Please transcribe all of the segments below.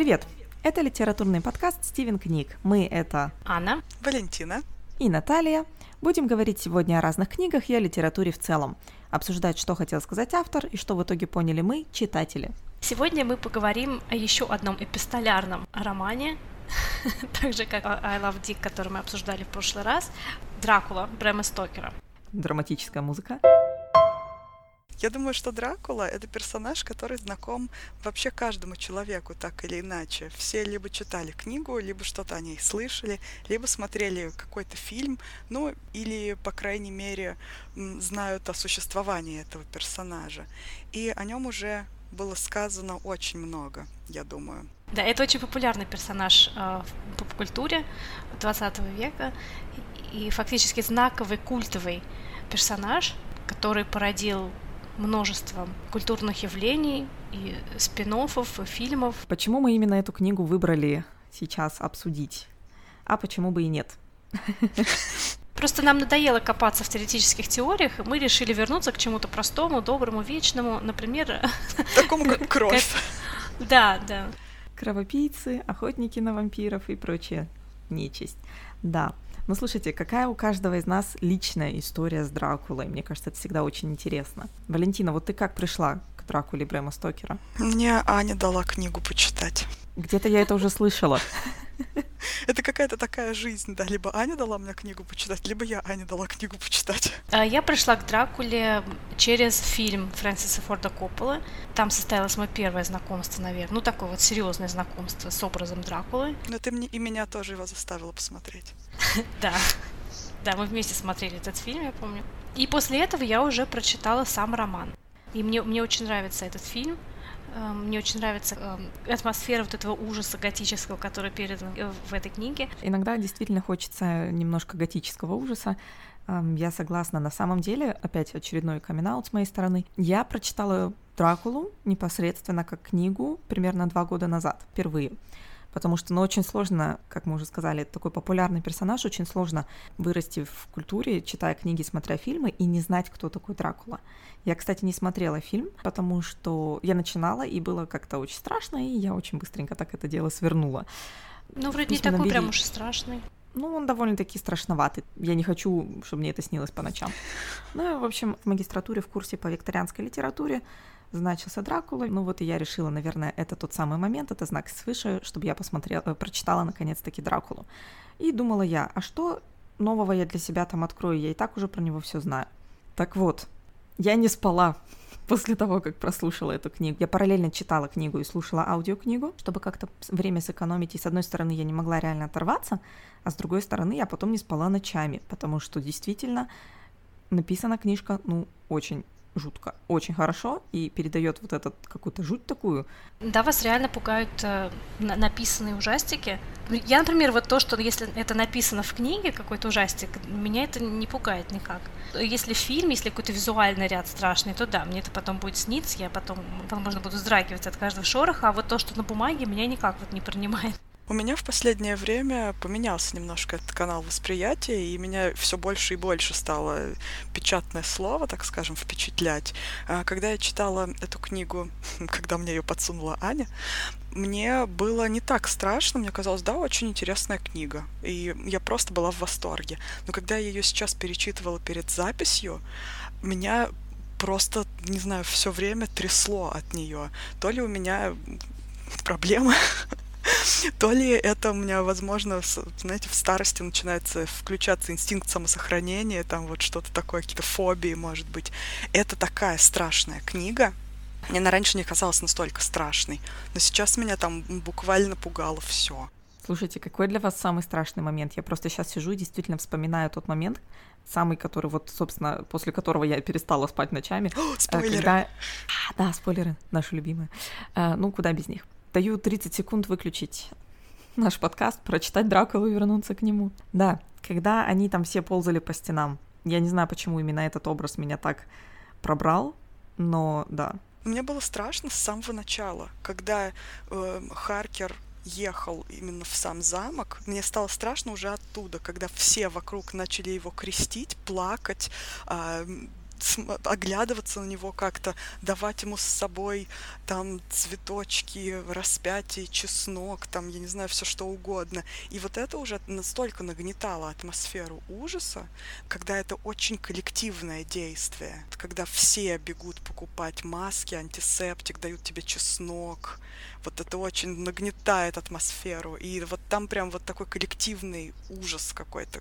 Привет! Это литературный подкаст «Стивен книг». Мы — это Анна, Валентина и Наталья. Будем говорить сегодня о разных книгах и о литературе в целом. Обсуждать, что хотел сказать автор и что в итоге поняли мы, читатели. Сегодня мы поговорим о еще одном эпистолярном романе, так же как I Love Dick, который мы обсуждали в прошлый раз, «Дракула» Брэма Стокера. Драматическая музыка. Я думаю, что Дракула — это персонаж, который знаком вообще каждому человеку, так или иначе. Все либо читали книгу, либо что-то о ней слышали, либо смотрели какой-то фильм, ну, или, по крайней мере, знают о существовании этого персонажа. И о нем уже было сказано очень много, я думаю. Да, это очень популярный персонаж э, в поп-культуре 20 века и фактически знаковый культовый персонаж, который породил множество культурных явлений и спин и фильмов. Почему мы именно эту книгу выбрали сейчас обсудить? А почему бы и нет? Просто нам надоело копаться в теоретических теориях, и мы решили вернуться к чему-то простому, доброму, вечному, например... Такому, как кровь. Да, да. Кровопийцы, охотники на вампиров и прочее нечисть. Да. Ну, слушайте, какая у каждого из нас личная история с Дракулой? Мне кажется, это всегда очень интересно. Валентина, вот ты как пришла к Дракуле Брэма Стокера? Мне Аня дала книгу почитать. Где-то я это уже слышала. Это какая-то такая жизнь, да. Либо Аня дала мне книгу почитать, либо я Ане дала книгу почитать. А, я пришла к Дракуле через фильм Фрэнсиса Форда Коппола. Там состоялось мое первое знакомство, наверное. Ну, такое вот серьезное знакомство с образом Дракулы. Но ты мне и меня тоже его заставила посмотреть. Да. Да, мы вместе смотрели этот фильм, я помню. И после этого я уже прочитала сам роман. И мне, мне очень нравится этот фильм. Эм, мне очень нравится эм, атмосфера вот этого ужаса готического, который передан э, в этой книге. Иногда действительно хочется немножко готического ужаса. Эм, я согласна. На самом деле, опять очередной камин с моей стороны. Я прочитала Дракулу непосредственно как книгу примерно два года назад, впервые потому что, ну, очень сложно, как мы уже сказали, такой популярный персонаж, очень сложно вырасти в культуре, читая книги, смотря фильмы, и не знать, кто такой Дракула. Я, кстати, не смотрела фильм, потому что я начинала, и было как-то очень страшно, и я очень быстренько так это дело свернула. Ну, вроде не такой набери... прям уж страшный. Ну, он довольно-таки страшноватый. Я не хочу, чтобы мне это снилось по ночам. Ну, в общем, в магистратуре в курсе по викторианской литературе значился Дракула. Ну вот и я решила, наверное, это тот самый момент, это знак свыше, чтобы я посмотрела, э, прочитала наконец-таки Дракулу. И думала я, а что нового я для себя там открою? Я и так уже про него все знаю. Так вот, я не спала после того, как прослушала эту книгу. Я параллельно читала книгу и слушала аудиокнигу, чтобы как-то время сэкономить. И с одной стороны, я не могла реально оторваться, а с другой стороны, я потом не спала ночами, потому что действительно написана книжка, ну, очень жутко, очень хорошо и передает вот этот какую-то жуть такую. Да, вас реально пугают э, написанные ужастики. Я, например, вот то, что если это написано в книге, какой-то ужастик, меня это не пугает никак. Если фильм, если какой-то визуальный ряд страшный, то да, мне это потом будет сниться, я потом, возможно, буду вздрагивать от каждого шороха, а вот то, что на бумаге, меня никак вот не принимает. У меня в последнее время поменялся немножко этот канал восприятия, и меня все больше и больше стало печатное слово, так скажем, впечатлять. А когда я читала эту книгу, когда мне ее подсунула Аня, мне было не так страшно, мне казалось, да, очень интересная книга, и я просто была в восторге. Но когда я ее сейчас перечитывала перед записью, меня просто, не знаю, все время трясло от нее. То ли у меня проблемы то ли это у меня, возможно, знаете, в старости начинается включаться инстинкт самосохранения, там вот что-то такое, какие-то фобии, может быть. Это такая страшная книга. Мне она раньше не казалась настолько страшной, но сейчас меня там буквально пугало все. Слушайте, какой для вас самый страшный момент? Я просто сейчас сижу и действительно вспоминаю тот момент, самый, который вот, собственно, после которого я перестала спать ночами. О, спойлеры! Когда... А, да, спойлеры, наши любимые. А, ну, куда без них. Даю 30 секунд выключить наш подкаст, прочитать Дракулу и вернуться к нему. Да, когда они там все ползали по стенам. Я не знаю, почему именно этот образ меня так пробрал, но да. Мне было страшно с самого начала, когда э, Харкер ехал именно в сам замок, мне стало страшно уже оттуда, когда все вокруг начали его крестить, плакать, э, оглядываться на него как-то, давать ему с собой там цветочки, распятие, чеснок, там, я не знаю, все что угодно. И вот это уже настолько нагнетало атмосферу ужаса, когда это очень коллективное действие, когда все бегут покупать маски, антисептик, дают тебе чеснок, вот это очень нагнетает атмосферу. И вот там прям вот такой коллективный ужас какой-то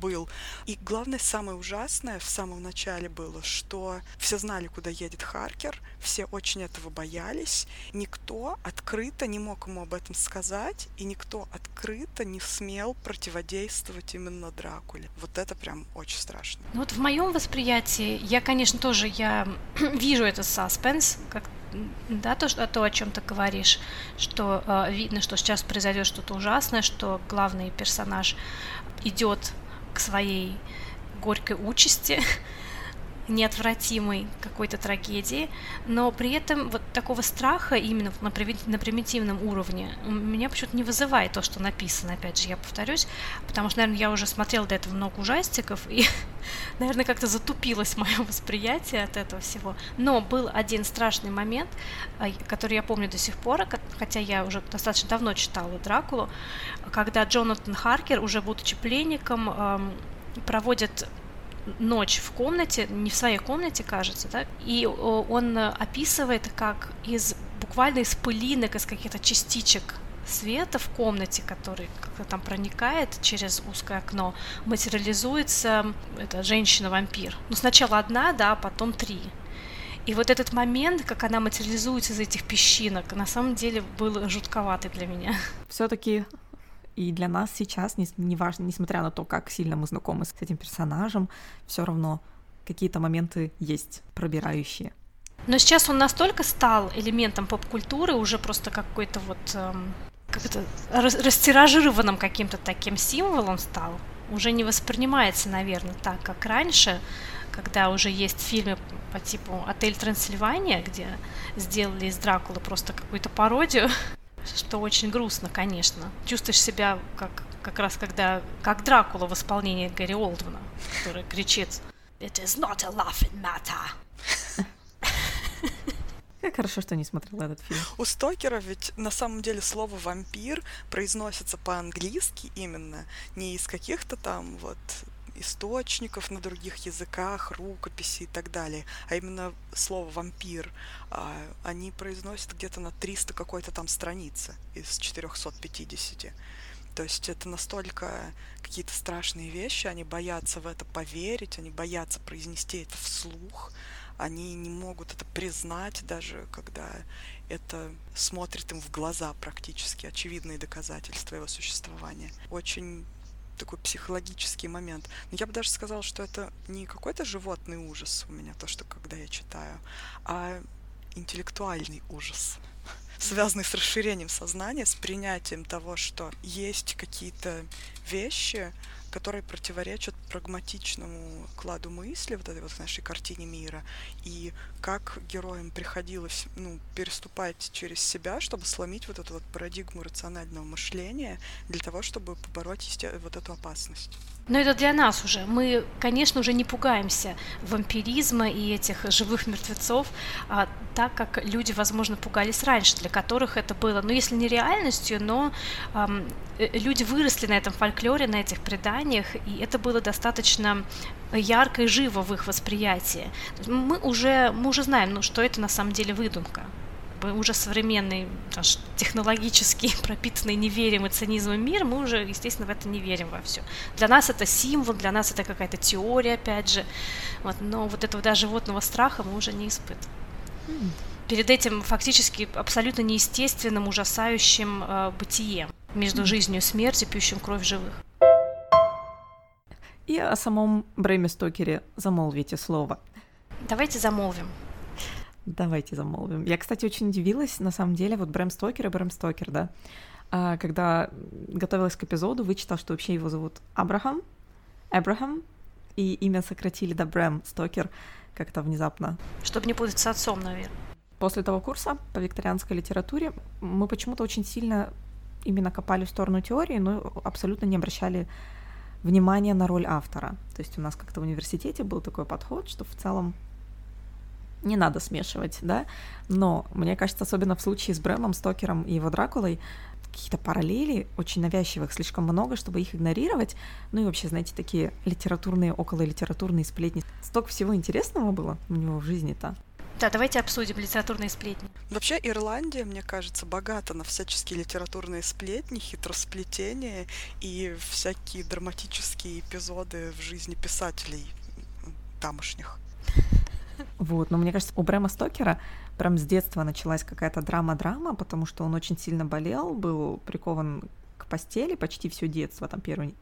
был. И главное, самое ужасное в самом начале было, что все знали, куда едет Харкер, все очень этого боялись, никто открыто не мог ему об этом сказать, и никто открыто не смел противодействовать именно Дракуле. Вот это прям очень страшно. Ну вот в моем восприятии, я, конечно, тоже я вижу этот саспенс, как да, то, что, то, о чем ты говоришь, что э, видно, что сейчас произойдет что-то ужасное, что главный персонаж идет к своей горькой участи, неотвратимой какой-то трагедии, но при этом вот такого страха именно на, на примитивном уровне меня почему-то не вызывает то, что написано, опять же, я повторюсь, потому что, наверное, я уже смотрела до этого много ужастиков, и, наверное, как-то затупилось мое восприятие от этого всего. Но был один страшный момент, а, который я помню до сих пор, хотя я уже достаточно давно читала Дракулу, когда Джонатан Харкер, уже будучи пленником, проводит ночь в комнате, не в своей комнате, кажется, да, и он описывает, как из буквально из пылинок, из каких-то частичек света в комнате, который как-то там проникает через узкое окно, материализуется эта женщина-вампир. Ну, сначала одна, да, а потом три. И вот этот момент, как она материализуется из этих песчинок, на самом деле был жутковатый для меня. Все-таки и для нас сейчас, не, важно, несмотря на то, как сильно мы знакомы с этим персонажем, все равно какие-то моменты есть пробирающие. Но сейчас он настолько стал элементом поп-культуры, уже просто какой-то вот эм, как это, растиражированным каким-то таким символом стал. Уже не воспринимается, наверное, так, как раньше, когда уже есть фильмы по типу «Отель Трансильвания», где сделали из Дракулы просто какую-то пародию, что очень грустно, конечно. Чувствуешь себя как, как раз когда, как Дракула в исполнении Гэри Олдмана, который кричит «It is not a laughing matter». Как хорошо, что не смотрела этот фильм. У Стокера ведь на самом деле слово «вампир» произносится по-английски именно, не из каких-то там вот источников на других языках, рукописи и так далее, а именно слово «вампир», а, они произносят где-то на 300 какой-то там страницы из 450. То есть это настолько какие-то страшные вещи, они боятся в это поверить, они боятся произнести это вслух, они не могут это признать, даже когда это смотрит им в глаза практически, очевидные доказательства его существования. Очень такой психологический момент. Но я бы даже сказала, что это не какой-то животный ужас у меня, то, что когда я читаю, а интеллектуальный ужас связанный с расширением сознания, с принятием того, что есть какие-то вещи, которые противоречат прагматичному кладу мысли, вот этой вот нашей картине мира, и как героям приходилось ну, переступать через себя, чтобы сломить вот эту вот парадигму рационального мышления для того, чтобы побороть вот эту опасность. Но это для нас уже. Мы, конечно, уже не пугаемся вампиризма и этих живых мертвецов, а, так как люди, возможно, пугались раньше, для которых это было, ну, если не реальностью, но эм, люди выросли на этом фольклоре, на этих преданиях, и это было достаточно ярко и живо в их восприятии. Мы уже, мы уже знаем, ну, что это на самом деле выдумка бы уже современный, наш технологический, пропитанный неверием и цинизмом мир, мы уже, естественно, в это не верим во все. Для нас это символ, для нас это какая-то теория, опять же. Вот, но вот этого да, животного страха мы уже не испытываем. Перед этим фактически абсолютно неестественным, ужасающим э, бытием между жизнью и смертью, пьющим кровь живых. И о самом Брэме Стокере замолвите слово. Давайте замолвим. Давайте замолвим. Я, кстати, очень удивилась, на самом деле, вот Брэм Стокер и Брэм Стокер, да, а, когда готовилась к эпизоду, вычитал, что вообще его зовут Абрахам, Абрахам, и имя сократили до Брэм Стокер как-то внезапно. Чтобы не путать с отцом, наверное. После того курса по викторианской литературе мы почему-то очень сильно именно копали в сторону теории, но абсолютно не обращали внимание на роль автора. То есть у нас как-то в университете был такой подход, что в целом не надо смешивать, да, но мне кажется, особенно в случае с Брэмом Стокером и его Дракулой, какие-то параллели очень навязчивых, слишком много, чтобы их игнорировать. Ну и вообще, знаете, такие литературные, около литературные сплетни. Столько всего интересного было у него в жизни-то. Да, давайте обсудим литературные сплетни. Вообще Ирландия, мне кажется, богата на всяческие литературные сплетни, хитросплетения и всякие драматические эпизоды в жизни писателей тамошних. Вот, но мне кажется, у Брэма Стокера прям с детства началась какая-то драма-драма, потому что он очень сильно болел, был прикован к постели почти все детство, там первые,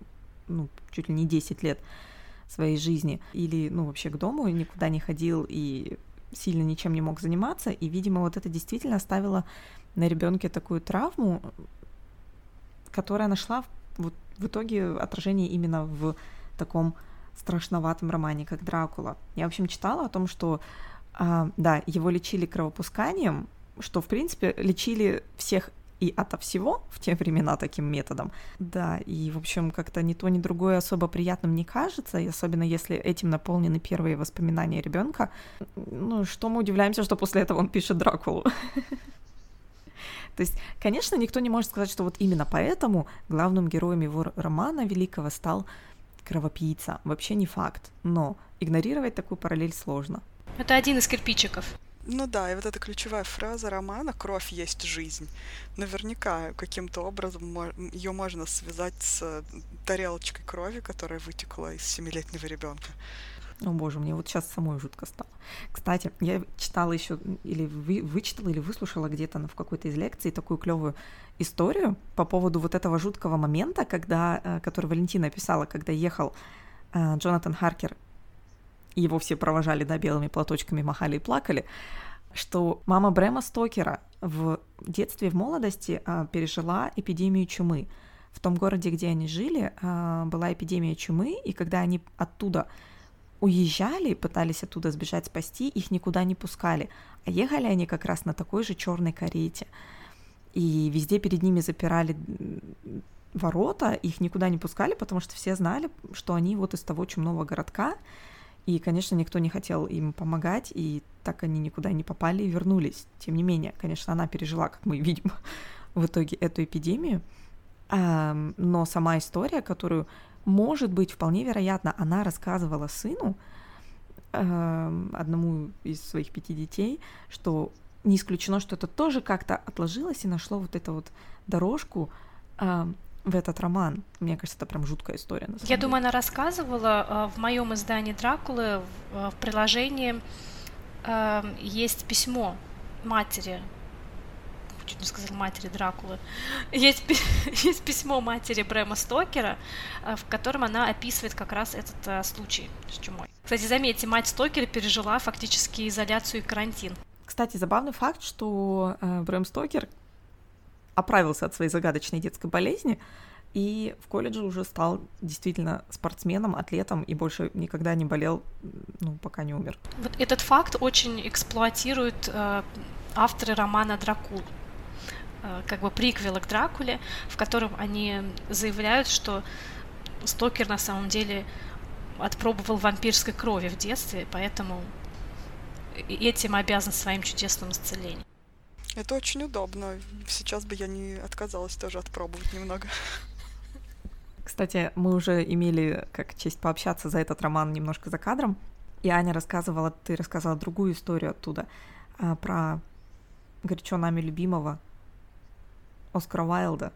ну, чуть ли не 10 лет своей жизни, или, ну, вообще к дому никуда не ходил и сильно ничем не мог заниматься, и, видимо, вот это действительно оставило на ребенке такую травму, которая нашла вот в итоге отражение именно в таком страшноватом романе, как Дракула. Я, в общем, читала о том, что, а, да, его лечили кровопусканием, что, в принципе, лечили всех и ото всего в те времена таким методом. Да, и, в общем, как-то ни то, ни другое особо приятным не кажется, и особенно если этим наполнены первые воспоминания ребенка. Ну, что мы удивляемся, что после этого он пишет Дракулу. То есть, конечно, никто не может сказать, что вот именно поэтому главным героем его романа великого стал кровопийца. Вообще не факт, но игнорировать такую параллель сложно. Это один из кирпичиков. Ну да, и вот эта ключевая фраза романа «Кровь есть жизнь». Наверняка каким-то образом ее можно связать с тарелочкой крови, которая вытекла из семилетнего ребенка. О боже, мне вот сейчас самой жутко стало. Кстати, я читала еще, или вы, вычитала, или выслушала где-то в какой-то из лекций такую клевую историю по поводу вот этого жуткого момента, когда, э, который Валентина писала, когда ехал э, Джонатан Харкер его все провожали, да, белыми платочками, махали и плакали, что мама Брэма Стокера в детстве, в молодости а, пережила эпидемию чумы. В том городе, где они жили, была эпидемия чумы, и когда они оттуда уезжали, пытались оттуда сбежать, спасти, их никуда не пускали. А ехали они как раз на такой же черной карете. И везде перед ними запирали ворота, их никуда не пускали, потому что все знали, что они вот из того чумного городка, и, конечно, никто не хотел им помогать, и так они никуда не попали и вернулись. Тем не менее, конечно, она пережила, как мы видим, в итоге эту эпидемию. Но сама история, которую, может быть, вполне вероятно, она рассказывала сыну, одному из своих пяти детей, что не исключено, что это тоже как-то отложилось и нашло вот эту вот дорожку в этот роман. Мне кажется, это прям жуткая история. Я деле. думаю, она рассказывала э, в моем издании Дракулы в приложении э, есть письмо матери чуть не сказал матери Дракулы. Есть, есть письмо матери Брэма Стокера, э, в котором она описывает как раз этот случай с чумой. Кстати, заметьте, мать Стокера пережила фактически изоляцию и карантин. Кстати, забавный факт, что Брэм Стокер оправился от своей загадочной детской болезни и в колледже уже стал действительно спортсменом, атлетом и больше никогда не болел, ну, пока не умер. Вот этот факт очень эксплуатируют э, авторы романа «Дракул», э, как бы приквела к Дракуле, в котором они заявляют, что Стокер на самом деле отпробовал вампирской крови в детстве, поэтому этим обязан своим чудесным исцелением. Это очень удобно. Сейчас бы я не отказалась тоже отпробовать немного. Кстати, мы уже имели как честь пообщаться за этот роман немножко за кадром. И Аня рассказывала, ты рассказала другую историю оттуда а, про горячо нами любимого Оскара Уайлда.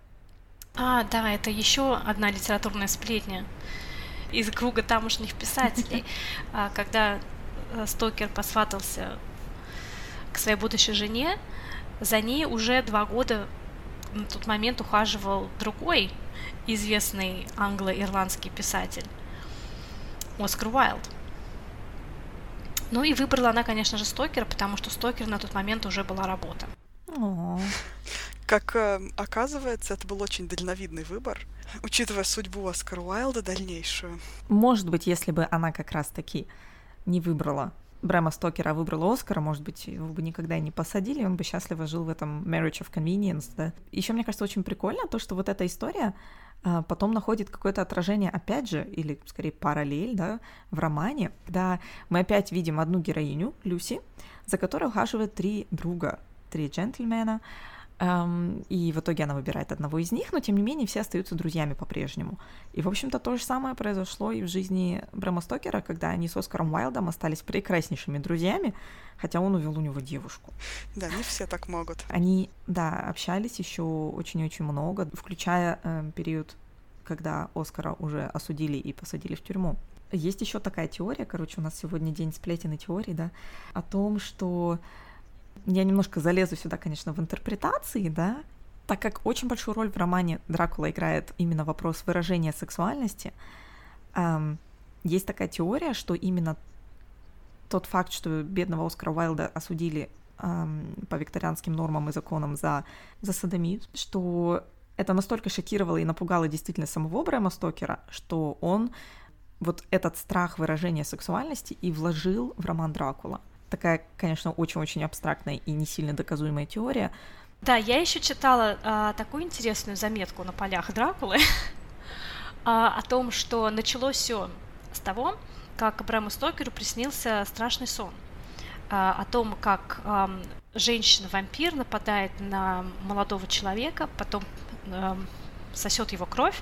А, да, это еще одна литературная сплетня из круга тамошних писателей, а, когда Стокер посватался к своей будущей жене, за ней уже два года на тот момент ухаживал другой известный англо-ирландский писатель Оскар Уайлд. Ну и выбрала она, конечно же, Стокера, потому что Стокер на тот момент уже была работа. Как э, оказывается, это был очень дальновидный выбор, учитывая судьбу Оскара Уайлда дальнейшую. Может быть, если бы она как раз-таки не выбрала Брэма Стокера выбрал Оскара, может быть, его бы никогда и не посадили, он бы счастливо жил в этом marriage of convenience, да. Еще, мне кажется, очень прикольно то, что вот эта история а, потом находит какое-то отражение, опять же, или скорее параллель, да, в романе, когда мы опять видим одну героиню, Люси, за которой ухаживает три друга, три джентльмена, и в итоге она выбирает одного из них, но тем не менее все остаются друзьями по-прежнему. И, в общем-то, то же самое произошло и в жизни Брэма Стокера, когда они с Оскаром Уайлдом остались прекраснейшими друзьями, хотя он увел у него девушку. Да, не все так могут. Они, да, общались еще очень-очень много, включая э, период, когда Оскара уже осудили и посадили в тюрьму. Есть еще такая теория, короче, у нас сегодня день сплетен и теорий, да, о том, что я немножко залезу сюда, конечно, в интерпретации, да, так как очень большую роль в романе Дракула играет именно вопрос выражения сексуальности, эм, есть такая теория, что именно тот факт, что бедного Оскара Уайлда осудили эм, по викторианским нормам и законам за, за садомию, что это настолько шокировало и напугало действительно самого Брэма Стокера, что он вот этот страх выражения сексуальности и вложил в роман Дракула такая, конечно, очень-очень абстрактная и не сильно доказуемая теория. Да, я еще читала а, такую интересную заметку на полях Дракулы а, о том, что началось все с того, как Брэму Стокеру приснился страшный сон а, о том, как а, женщина-вампир нападает на молодого человека, потом а, сосет его кровь,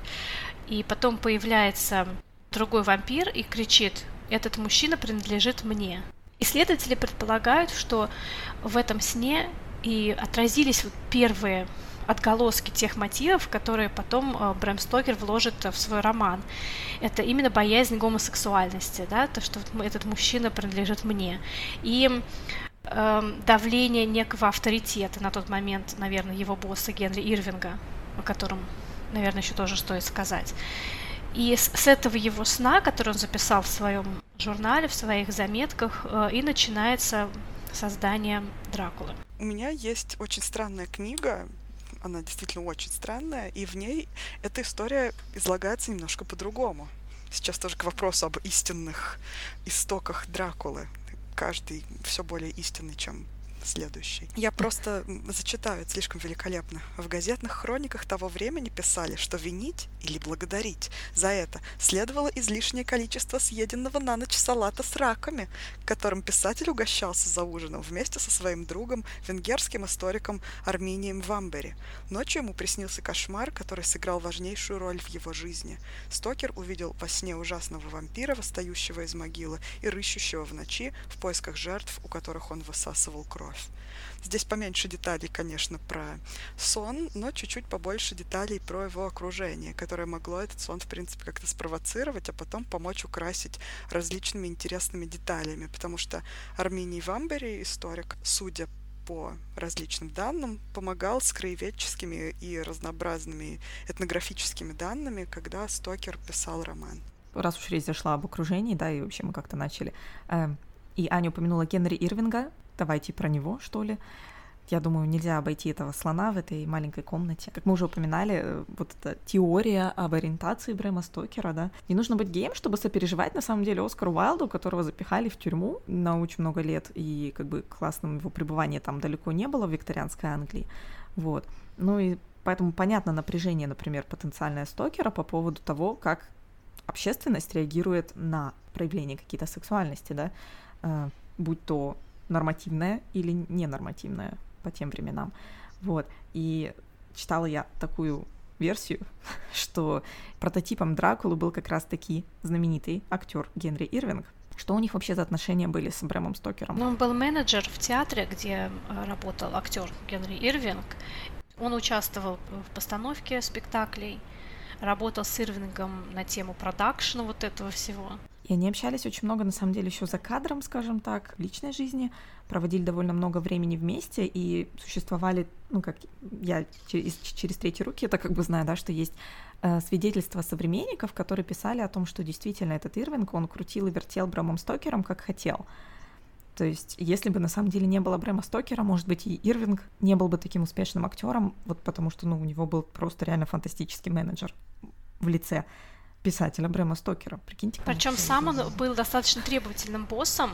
и потом появляется другой вампир и кричит: "Этот мужчина принадлежит мне". Исследователи предполагают, что в этом сне и отразились вот первые отголоски тех мотивов, которые потом э, Брэм Стокер вложит в свой роман. Это именно боязнь гомосексуальности, да, то, что этот мужчина принадлежит мне. И э, давление некого авторитета на тот момент, наверное, его босса Генри Ирвинга, о котором, наверное, еще тоже стоит сказать. И с этого его сна, который он записал в своем журнале, в своих заметках, э, и начинается создание Дракулы. У меня есть очень странная книга, она действительно очень странная, и в ней эта история излагается немножко по-другому. Сейчас тоже к вопросу об истинных истоках Дракулы. Каждый все более истинный, чем следующий. Я просто зачитаю, это слишком великолепно. В газетных хрониках того времени писали, что винить или благодарить за это следовало излишнее количество съеденного на ночь салата с раками, которым писатель угощался за ужином вместе со своим другом, венгерским историком Арминием Вамбери. Ночью ему приснился кошмар, который сыграл важнейшую роль в его жизни. Стокер увидел во сне ужасного вампира, восстающего из могилы и рыщущего в ночи в поисках жертв, у которых он высасывал кровь. Здесь поменьше деталей, конечно, про сон, но чуть-чуть побольше деталей про его окружение, которое могло этот сон, в принципе, как-то спровоцировать, а потом помочь украсить различными интересными деталями, потому что Арминий Вамбери, историк, судя по различным данным, помогал с краеведческими и разнообразными этнографическими данными, когда Стокер писал роман. Раз уж речь зашла об окружении, да, и вообще мы как-то начали. Эм, и Аня упомянула Генри Ирвинга, давайте про него, что ли. Я думаю, нельзя обойти этого слона в этой маленькой комнате. Как мы уже упоминали, э, вот эта теория об ориентации Брэма Стокера, да. Не нужно быть геем, чтобы сопереживать, на самом деле, Оскару Уайлду, которого запихали в тюрьму на очень много лет, и как бы классным его пребывания там далеко не было в викторианской Англии. Вот. Ну и поэтому понятно напряжение, например, потенциальное Стокера по поводу того, как общественность реагирует на проявление какие-то сексуальности, да, э, будь то нормативная или ненормативная по тем временам. Вот. И читала я такую версию, что прототипом Дракулы был как раз-таки знаменитый актер Генри Ирвинг. Что у них вообще за отношения были с Брэмом Стокером? Ну, он был менеджер в театре, где э, работал актер Генри Ирвинг. Он участвовал в постановке спектаклей, работал с Ирвингом на тему продакшна вот этого всего. И они общались очень много, на самом деле, еще за кадром, скажем так, в личной жизни, проводили довольно много времени вместе и существовали, ну, как я через, через третьи руки это как бы знаю, да, что есть э, свидетельства современников, которые писали о том, что действительно этот Ирвинг, он крутил и вертел Брамом Стокером, как хотел. То есть, если бы на самом деле не было Брэма Стокера, может быть, и Ирвинг не был бы таким успешным актером, вот потому что, ну, у него был просто реально фантастический менеджер в лице писателя Брэма Стокера. Прикиньте. Причем сам он был достаточно требовательным боссом,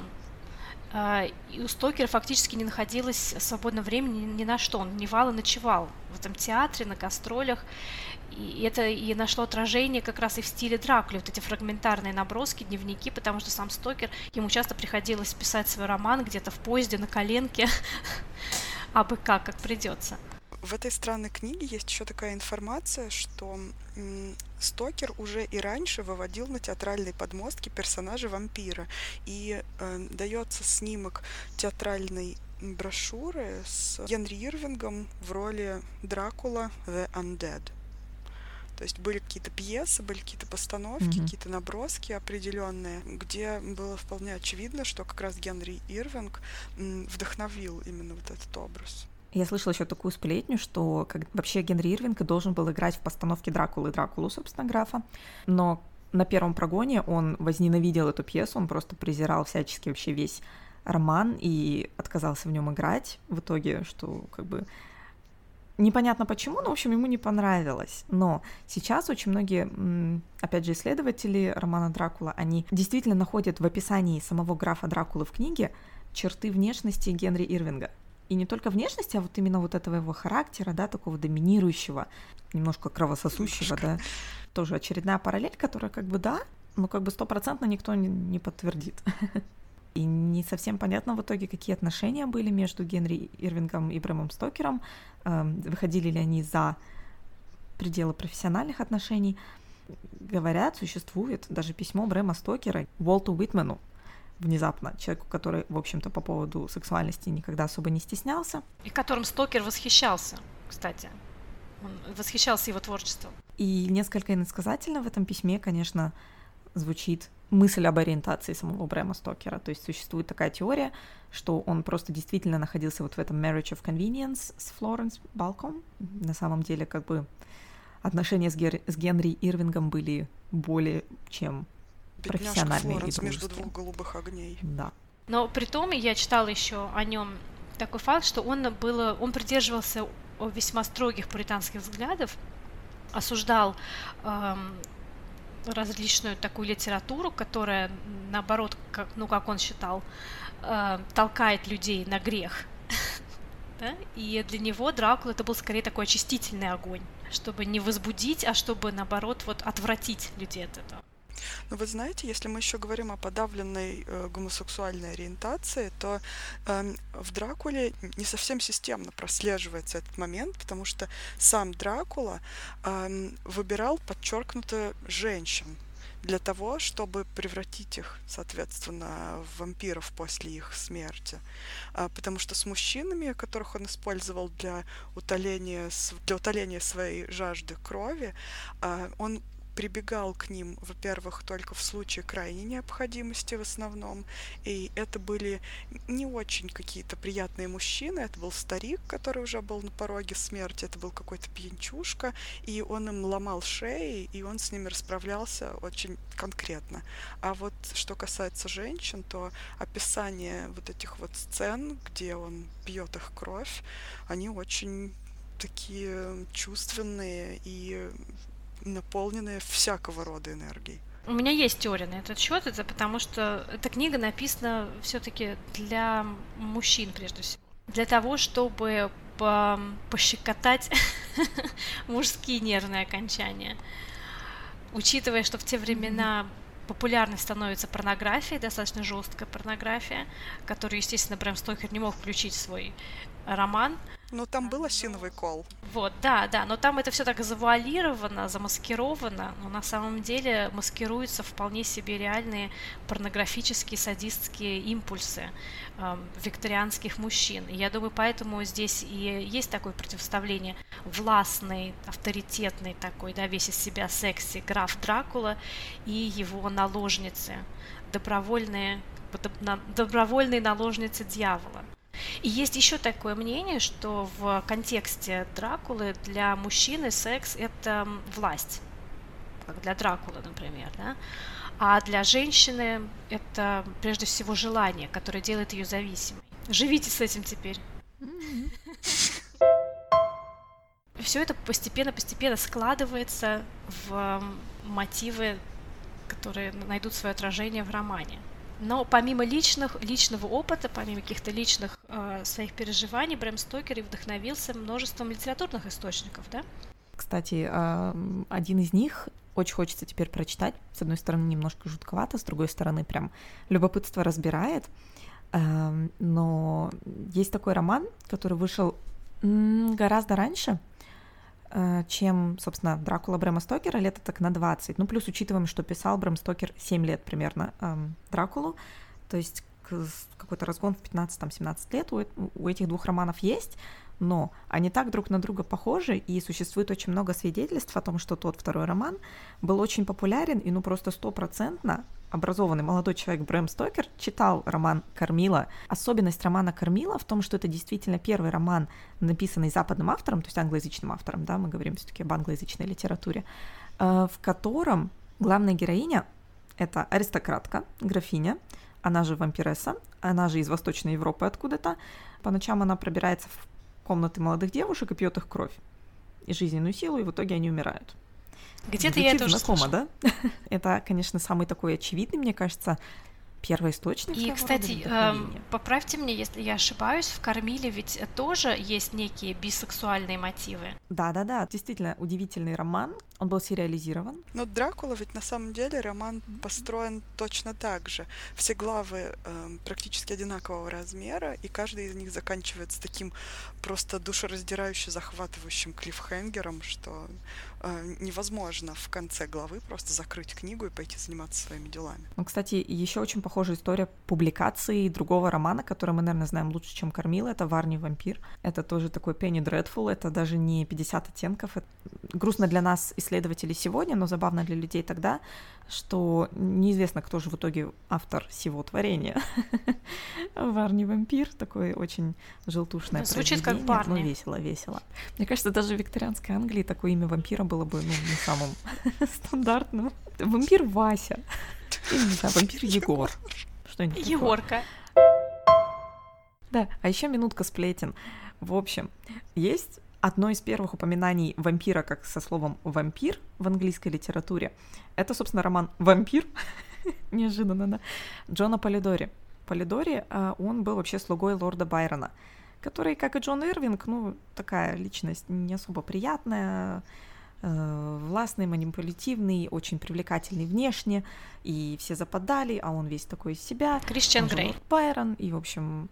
а, и у Стокера фактически не находилось свободного времени ни на что. Он дневал и ночевал в этом театре, на гастролях. И это и нашло отражение как раз и в стиле Дракули, вот эти фрагментарные наброски, дневники, потому что сам Стокер, ему часто приходилось писать свой роман где-то в поезде на коленке, а бы как, как придется. В этой странной книге есть еще такая информация, что Стокер уже и раньше выводил на театральные подмостки персонажа вампира. И э, дается снимок театральной брошюры с Генри Ирвингом в роли Дракула The Undead. То есть были какие-то пьесы, были какие-то постановки, mm-hmm. какие-то наброски определенные, где было вполне очевидно, что как раз Генри Ирвинг вдохновил именно вот этот образ. Я слышала еще такую сплетню, что как, вообще Генри Ирвинг должен был играть в постановке Дракулы Дракулу, собственно, графа, но на первом прогоне он возненавидел эту пьесу, он просто презирал всячески вообще весь роман и отказался в нем играть в итоге, что как бы непонятно почему, но, в общем, ему не понравилось. Но сейчас очень многие, опять же, исследователи романа Дракула, они действительно находят в описании самого графа Дракулы в книге черты внешности Генри Ирвинга. И не только внешности, а вот именно вот этого его характера, да, такого доминирующего, немножко кровососущего, да. Тоже очередная параллель, которая как бы да, но как бы стопроцентно никто не, не подтвердит. И не совсем понятно в итоге, какие отношения были между Генри Ирвингом и Брэмом Стокером, эм, выходили ли они за пределы профессиональных отношений. Говорят, существует даже письмо Брэма Стокера Уолту Уитмену, внезапно человеку, который, в общем-то, по поводу сексуальности никогда особо не стеснялся. И которым Стокер восхищался, кстати. Он восхищался его творчеством. И несколько иносказательно в этом письме, конечно, звучит мысль об ориентации самого Брэма Стокера. То есть существует такая теория, что он просто действительно находился вот в этом marriage of convenience с Флоренс Балком. На самом деле, как бы отношения с, Гер... с Генри Ирвингом были более чем профессиональные Флоренс между двух голубых огней. Да. Но при том я читала еще о нем такой факт, что он был, он придерживался весьма строгих пуританских взглядов, осуждал эм, различную такую литературу, которая, наоборот, как, ну, как он считал, э, толкает людей на грех. да? И для него Дракула это был скорее такой очистительный огонь, чтобы не возбудить, а чтобы, наоборот, вот отвратить людей от этого. Но вы знаете, если мы еще говорим о подавленной э, гомосексуальной ориентации, то э, в Дракуле не совсем системно прослеживается этот момент, потому что сам Дракула э, выбирал подчеркнуто женщин для того, чтобы превратить их, соответственно, в вампиров после их смерти. А, потому что с мужчинами, которых он использовал для утоления, для утоления своей жажды крови, а, он прибегал к ним, во-первых, только в случае крайней необходимости в основном, и это были не очень какие-то приятные мужчины, это был старик, который уже был на пороге смерти, это был какой-то пьянчушка, и он им ломал шеи, и он с ними расправлялся очень конкретно. А вот что касается женщин, то описание вот этих вот сцен, где он пьет их кровь, они очень такие чувственные и наполненная всякого рода энергией. У меня есть теория на этот счет, это потому что эта книга написана все-таки для мужчин, прежде всего. Для того, чтобы по пощекотать мужские нервные окончания. Учитывая, что в те времена популярной становится порнография, достаточно жесткая порнография, которую, естественно, Брэм Стокер не мог включить в свой роман. Но там был осиновый кол. Вот, да, да, но там это все так завуалировано, замаскировано, но на самом деле маскируются вполне себе реальные порнографические, садистские импульсы э, викторианских мужчин. И я думаю, поэтому здесь и есть такое противоставление властный, авторитетный такой, да, весь из себя секси граф Дракула и его наложницы, добровольные, добровольные наложницы дьявола. И есть еще такое мнение, что в контексте Дракулы для мужчины секс это власть, как для Дракулы, например, да? а для женщины это прежде всего желание, которое делает ее зависимой. Живите с этим теперь. Все это постепенно-постепенно складывается в мотивы, которые найдут свое отражение в романе. Но помимо личных, личного опыта, помимо каких-то личных э, своих переживаний, Брэм Стокер и вдохновился множеством литературных источников, да? Кстати, э, один из них очень хочется теперь прочитать. С одной стороны, немножко жутковато, с другой стороны, прям любопытство разбирает. Э, но есть такой роман, который вышел гораздо раньше, чем, собственно, Дракула Брэма Стокера, лет так на 20. Ну, плюс учитываем, что писал Брэм Стокер 7 лет примерно эм, Дракулу, то есть какой-то разгон в 15-17 лет у, у этих двух романов есть, но они так друг на друга похожи, и существует очень много свидетельств о том, что тот второй роман был очень популярен, и ну просто стопроцентно образованный молодой человек Брэм Стокер читал роман «Кормила». Особенность романа «Кормила» в том, что это действительно первый роман, написанный западным автором, то есть англоязычным автором, да, мы говорим все таки об англоязычной литературе, э, в котором главная героиня — это аристократка, графиня, она же вампиресса, она же из Восточной Европы откуда-то. По ночам она пробирается в комнаты молодых девушек и пьет их кровь и жизненную силу, и в итоге они умирают. Где-то я это уже знакомо, слышала. да? это, конечно, самый такой очевидный, мне кажется, первоисточник. И, кстати, э, поправьте мне, если я ошибаюсь, в Кормиле ведь тоже есть некие бисексуальные мотивы. Да-да-да, действительно удивительный роман. Он был сериализирован. Но Дракула ведь на самом деле роман построен точно так же. Все главы э, практически одинакового размера, и каждый из них заканчивается таким просто душераздирающе захватывающим клиффхенгером, что невозможно в конце главы просто закрыть книгу и пойти заниматься своими делами. Ну, кстати, еще очень похожая история публикации другого романа, который мы, наверное, знаем лучше, чем Кормила, это «Варни вампир». Это тоже такой Пенни Дредфул, это даже не 50 оттенков. Это грустно для нас, исследователей сегодня, но забавно для людей тогда, что неизвестно, кто же в итоге автор всего творения. Варни вампир, такой очень желтушное Звучит как Барни. Ну, весело, весело. Мне кажется, даже в викторианской Англии такое имя вампира было бы ну, не самым стандартным. Вампир Вася. Или, не знаю, вампир Егор. Что-нибудь Егорка. Да, а еще минутка сплетен. В общем, есть одно из первых упоминаний вампира как со словом вампир в английской литературе. Это, собственно, роман «Вампир», неожиданно, да, Джона Полидори. Полидори, а, он был вообще слугой лорда Байрона, который, как и Джон Ирвинг, ну, такая личность не особо приятная, властный, манипулятивный, очень привлекательный внешне, и все западали, а он весь такой из себя. Кристиан Грей. Байрон, и, в общем,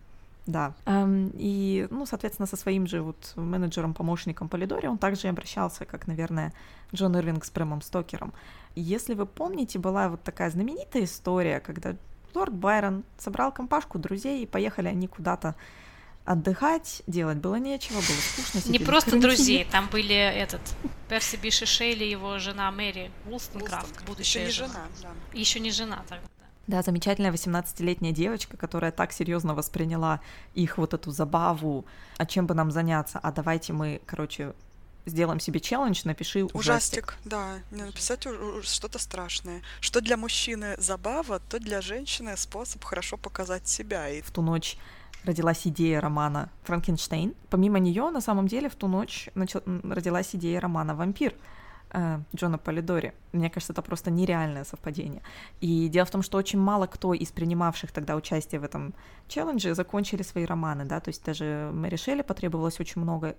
да. Эм, и, ну, соответственно, со своим же вот менеджером-помощником Полидори он также и обращался, как, наверное, Джон Ирвинг с Брэмом Стокером. Если вы помните, была вот такая знаменитая история, когда лорд Байрон собрал компашку друзей, и поехали они куда-то отдыхать, делать было нечего, было скучно. Не просто друзей, там были этот Перси Биши Шейли, его жена Мэри Улстенкрафт, будущая Еще не жена. жена да. Еще не жена тогда. Да, замечательная 18-летняя девочка, которая так серьезно восприняла их вот эту забаву, а чем бы нам заняться, а давайте мы, короче, сделаем себе челлендж, напиши ужастик. Ужастик, да, написать что-то страшное. Что для мужчины забава, то для женщины способ хорошо показать себя. И в ту ночь родилась идея романа Франкенштейн. Помимо нее, на самом деле, в ту ночь начал... родилась идея романа Вампир. Э, Джона Полидори. Мне кажется, это просто нереальное совпадение. И дело в том, что очень мало кто из принимавших тогда участие в этом челлендже закончили свои романы, да, то есть даже Мэри Шелли потребовалось очень много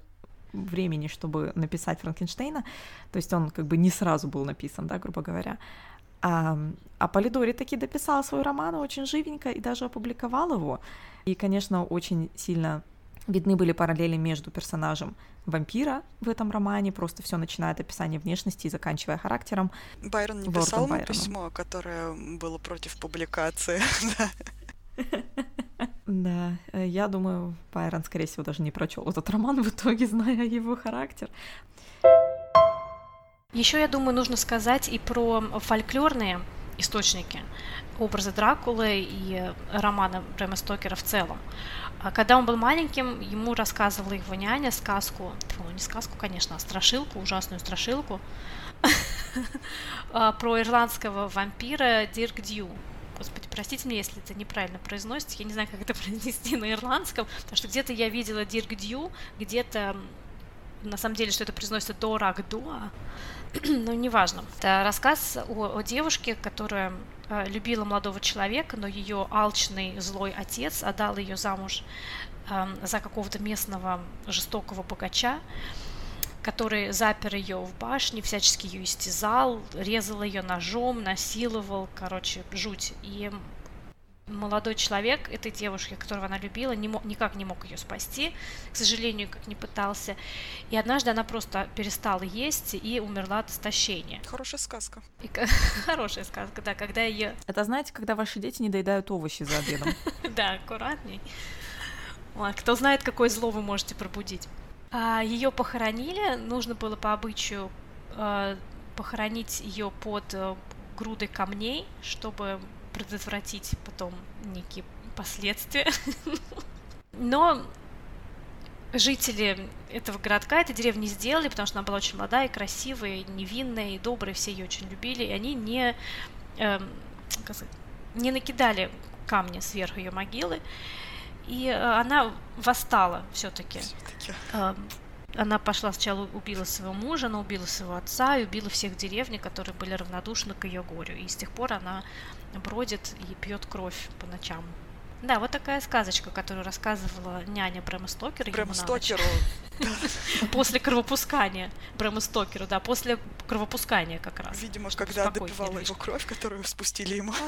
времени, чтобы написать Франкенштейна, то есть он как бы не сразу был написан, да, грубо говоря. А, а Полидори таки дописал свой роман очень живенько и даже опубликовал его. И, конечно, очень сильно видны были параллели между персонажем вампира в этом романе, просто все начиная от описания внешности и заканчивая характером. Байрон не писал ему письмо, которое было против публикации. Да, э, я думаю, Байрон, скорее всего, даже не прочел этот роман в итоге, зная его характер. Еще, я думаю, нужно сказать и про фольклорные источники образа Дракулы и романа Брэма Стокера в целом. А когда он был маленьким, ему рассказывала его няня сказку, ну не сказку, конечно, а страшилку, ужасную страшилку, а, про ирландского вампира Дирк Дью. Господи, простите меня, если это неправильно произносится, я не знаю, как это произнести на ирландском, потому что где-то я видела Дирк Дью, где-то на самом деле, что это произносится Дорак Дуа, но неважно. Это рассказ о, о девушке, которая любила молодого человека, но ее алчный злой отец отдал ее замуж э, за какого-то местного жестокого богача, который запер ее в башне, всячески ее истязал, резал ее ножом, насиловал, короче, жуть. И молодой человек этой девушки, которого она любила, не мог, никак не мог ее спасти, к сожалению, как не пытался. И однажды она просто перестала есть и умерла от истощения. Хорошая сказка. И, хорошая сказка, да, когда ее... Это знаете, когда ваши дети не доедают овощи за обедом. Да, аккуратней. Кто знает, какое зло вы можете пробудить. А ее похоронили, нужно было по обычаю э, похоронить ее под э, грудой камней, чтобы предотвратить потом некие последствия. Но жители этого городка, этой деревни сделали, потому что она была очень молодая, красивая, невинная и добрая, все ее очень любили, и они не, э, сказать, не накидали камни сверху ее могилы, и э, она восстала все-таки. Э, она пошла сначала убила своего мужа, она убила своего отца и убила всех деревни, которые были равнодушны к ее горю. И с тех пор она бродит и пьет кровь по ночам. Да, вот такая сказочка, которую рассказывала няня Брэма Стокера. Брэма Стокеру. После кровопускания. Брэма Стокеру, да, после кровопускания как раз. Видимо, когда допивала его кровь, которую спустили ему.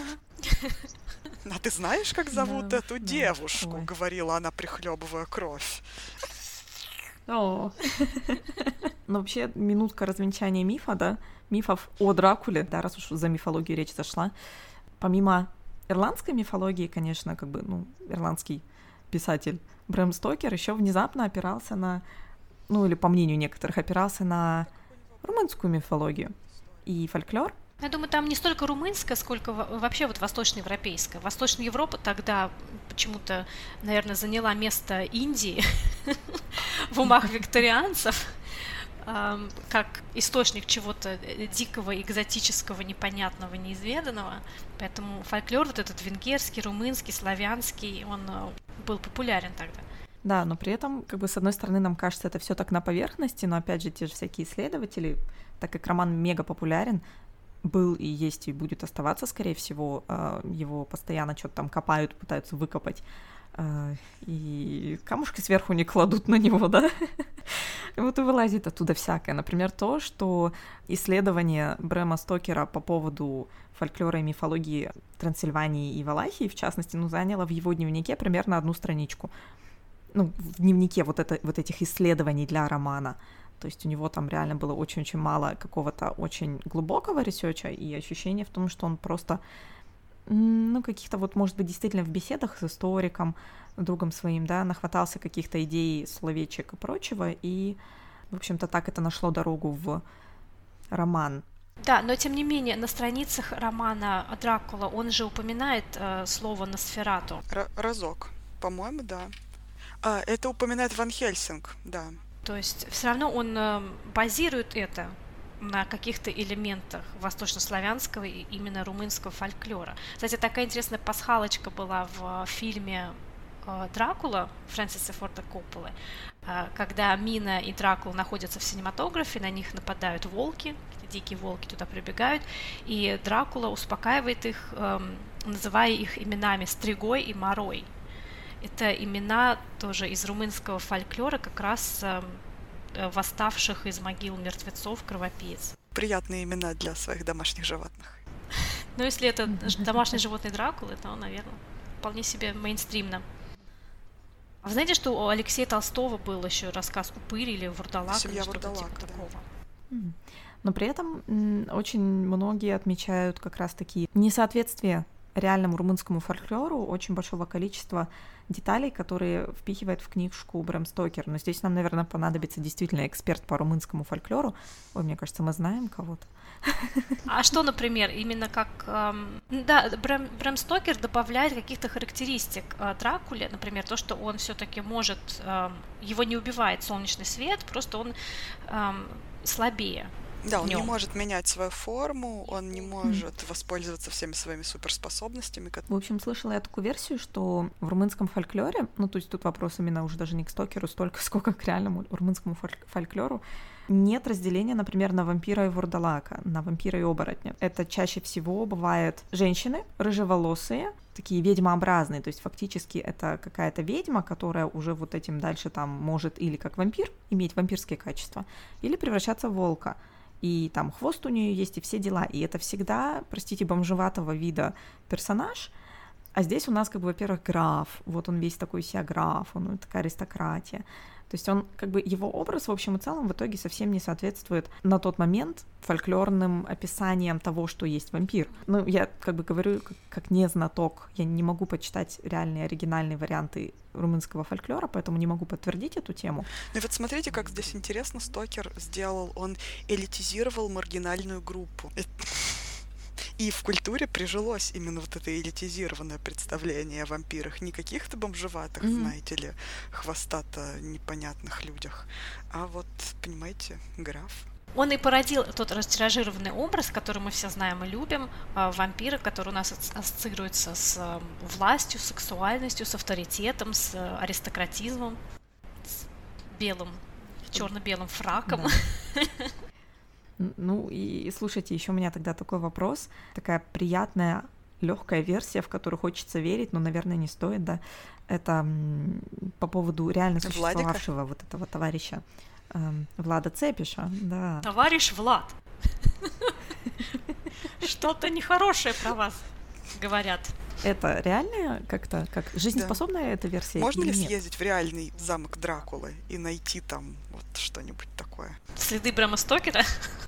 А ты знаешь, как зовут эту девушку? Говорила она, прихлебывая кровь. О. Ну, вообще, минутка развенчания мифа, да, мифов о Дракуле, да, раз уж за мифологию речь зашла. Помимо ирландской мифологии, конечно, как бы, ну, ирландский писатель Брэм Стокер еще внезапно опирался на, ну, или по мнению некоторых, опирался на румынскую мифологию и фольклор. Я думаю, там не столько румынская, сколько вообще вот восточноевропейская. Восточная Европа тогда почему-то, наверное, заняла место Индии в умах викторианцев как источник чего-то дикого, экзотического, непонятного, неизведанного. Поэтому фольклор вот этот венгерский, румынский, славянский, он э, был популярен тогда. Да, но при этом, как бы, с одной стороны, нам кажется, это все так на поверхности, но опять же, те же всякие исследователи, так как роман мега популярен, был и есть и будет оставаться, скорее всего, а, его постоянно что-то там копают, пытаются выкопать, а, и камушки сверху не кладут на него, да? И вот и вылазит оттуда всякое. Например, то, что исследование Брэма Стокера по поводу фольклора и мифологии Трансильвании и Валахии, в частности, ну, заняло в его дневнике примерно одну страничку. Ну, в дневнике вот, это, вот этих исследований для романа. То есть у него там реально было очень-очень мало какого-то очень глубокого ресерча и ощущение в том, что он просто, ну, каких-то вот, может быть, действительно в беседах с историком, другом своим, да, нахватался каких-то идей, словечек и прочего, и, в общем-то, так это нашло дорогу в роман. Да, но тем не менее на страницах романа Дракула он же упоминает э, слово Носферату. Р- разок, по-моему, да. А, это упоминает Ван Хельсинг, да. То есть все равно он э, базирует это на каких-то элементах восточнославянского и именно румынского фольклора. Кстати, такая интересная пасхалочка была в фильме э, Дракула Фрэнсиса Форда Копполы, э, когда Мина и Дракула находятся в синематографе, на них нападают волки, дикие волки туда прибегают, и Дракула успокаивает их, эм, называя их именами Стригой и Морой. Это имена тоже из румынского фольклора, как раз эм, э, восставших из могил мертвецов кровопиец. Приятные имена для своих домашних животных. Ну, если это домашний животный Дракулы, то, наверное, вполне себе мейнстримно. А вы знаете, что у Алексея Толстого был еще рассказ «Упырь» или «Вурдалак» Семья или что-то Вурдалак, типа да. такого? Но при этом очень многие отмечают как раз-таки несоответствие реальному румынскому фольклору очень большого количества деталей, которые впихивает в книжку Брэм Стокер. Но здесь нам, наверное, понадобится действительно эксперт по румынскому фольклору. Ой, мне кажется, мы знаем кого-то. А что, например, именно как... Эм, да, Брэм, Брэм Стокер добавляет каких-то характеристик э, Дракуле, например, то, что он все таки может... Эм, его не убивает солнечный свет, просто он эм, слабее. Да, он не может менять свою форму, он не может воспользоваться всеми своими суперспособностями. В общем, слышала я такую версию, что в румынском фольклоре, ну, то есть тут вопрос именно уже даже не к стокеру столько, сколько к реальному румынскому фольк- фольклору, нет разделения, например, на вампира и вурдалака, на вампира и оборотня. Это чаще всего бывают женщины, рыжеволосые, такие ведьмообразные, то есть фактически это какая-то ведьма, которая уже вот этим дальше там может или как вампир иметь вампирские качества, или превращаться в волка. И там хвост у нее есть и все дела. И это всегда, простите, бомжеватого вида персонаж, а здесь у нас, как бы, во-первых, граф. Вот он весь такой себя граф, он такая аристократия. То есть он, как бы, его образ в общем и целом в итоге совсем не соответствует на тот момент фольклорным описаниям того, что есть вампир. Ну, я как бы говорю как, как не знаток, я не могу почитать реальные оригинальные варианты румынского фольклора, поэтому не могу подтвердить эту тему. Ну вот смотрите, как здесь интересно Стокер сделал. Он элитизировал маргинальную группу. И в культуре прижилось именно вот это элитизированное представление о вампирах. Не каких-то бомжеватых, mm-hmm. знаете ли, хвостато непонятных людях, а вот, понимаете, граф. Он и породил тот растиражированный образ, который мы все знаем и любим, а, вампира, который у нас ассоциируется с властью, сексуальностью, с авторитетом, с э, аристократизмом, с белым, черно-белым фраком. Да. Ну и слушайте, еще у меня тогда такой вопрос, такая приятная легкая версия, в которую хочется верить, но, наверное, не стоит, да. Это по поводу реально существовавшего Владика? вот этого товарища э, Влада Цепиша, да. Товарищ Влад. Что-то нехорошее про вас говорят. Это реальная как-то, как жизнеспособная да. эта версия? Можно ли нет? съездить в реальный замок Дракулы и найти там вот что-нибудь такое? Следы Брэма Стокера?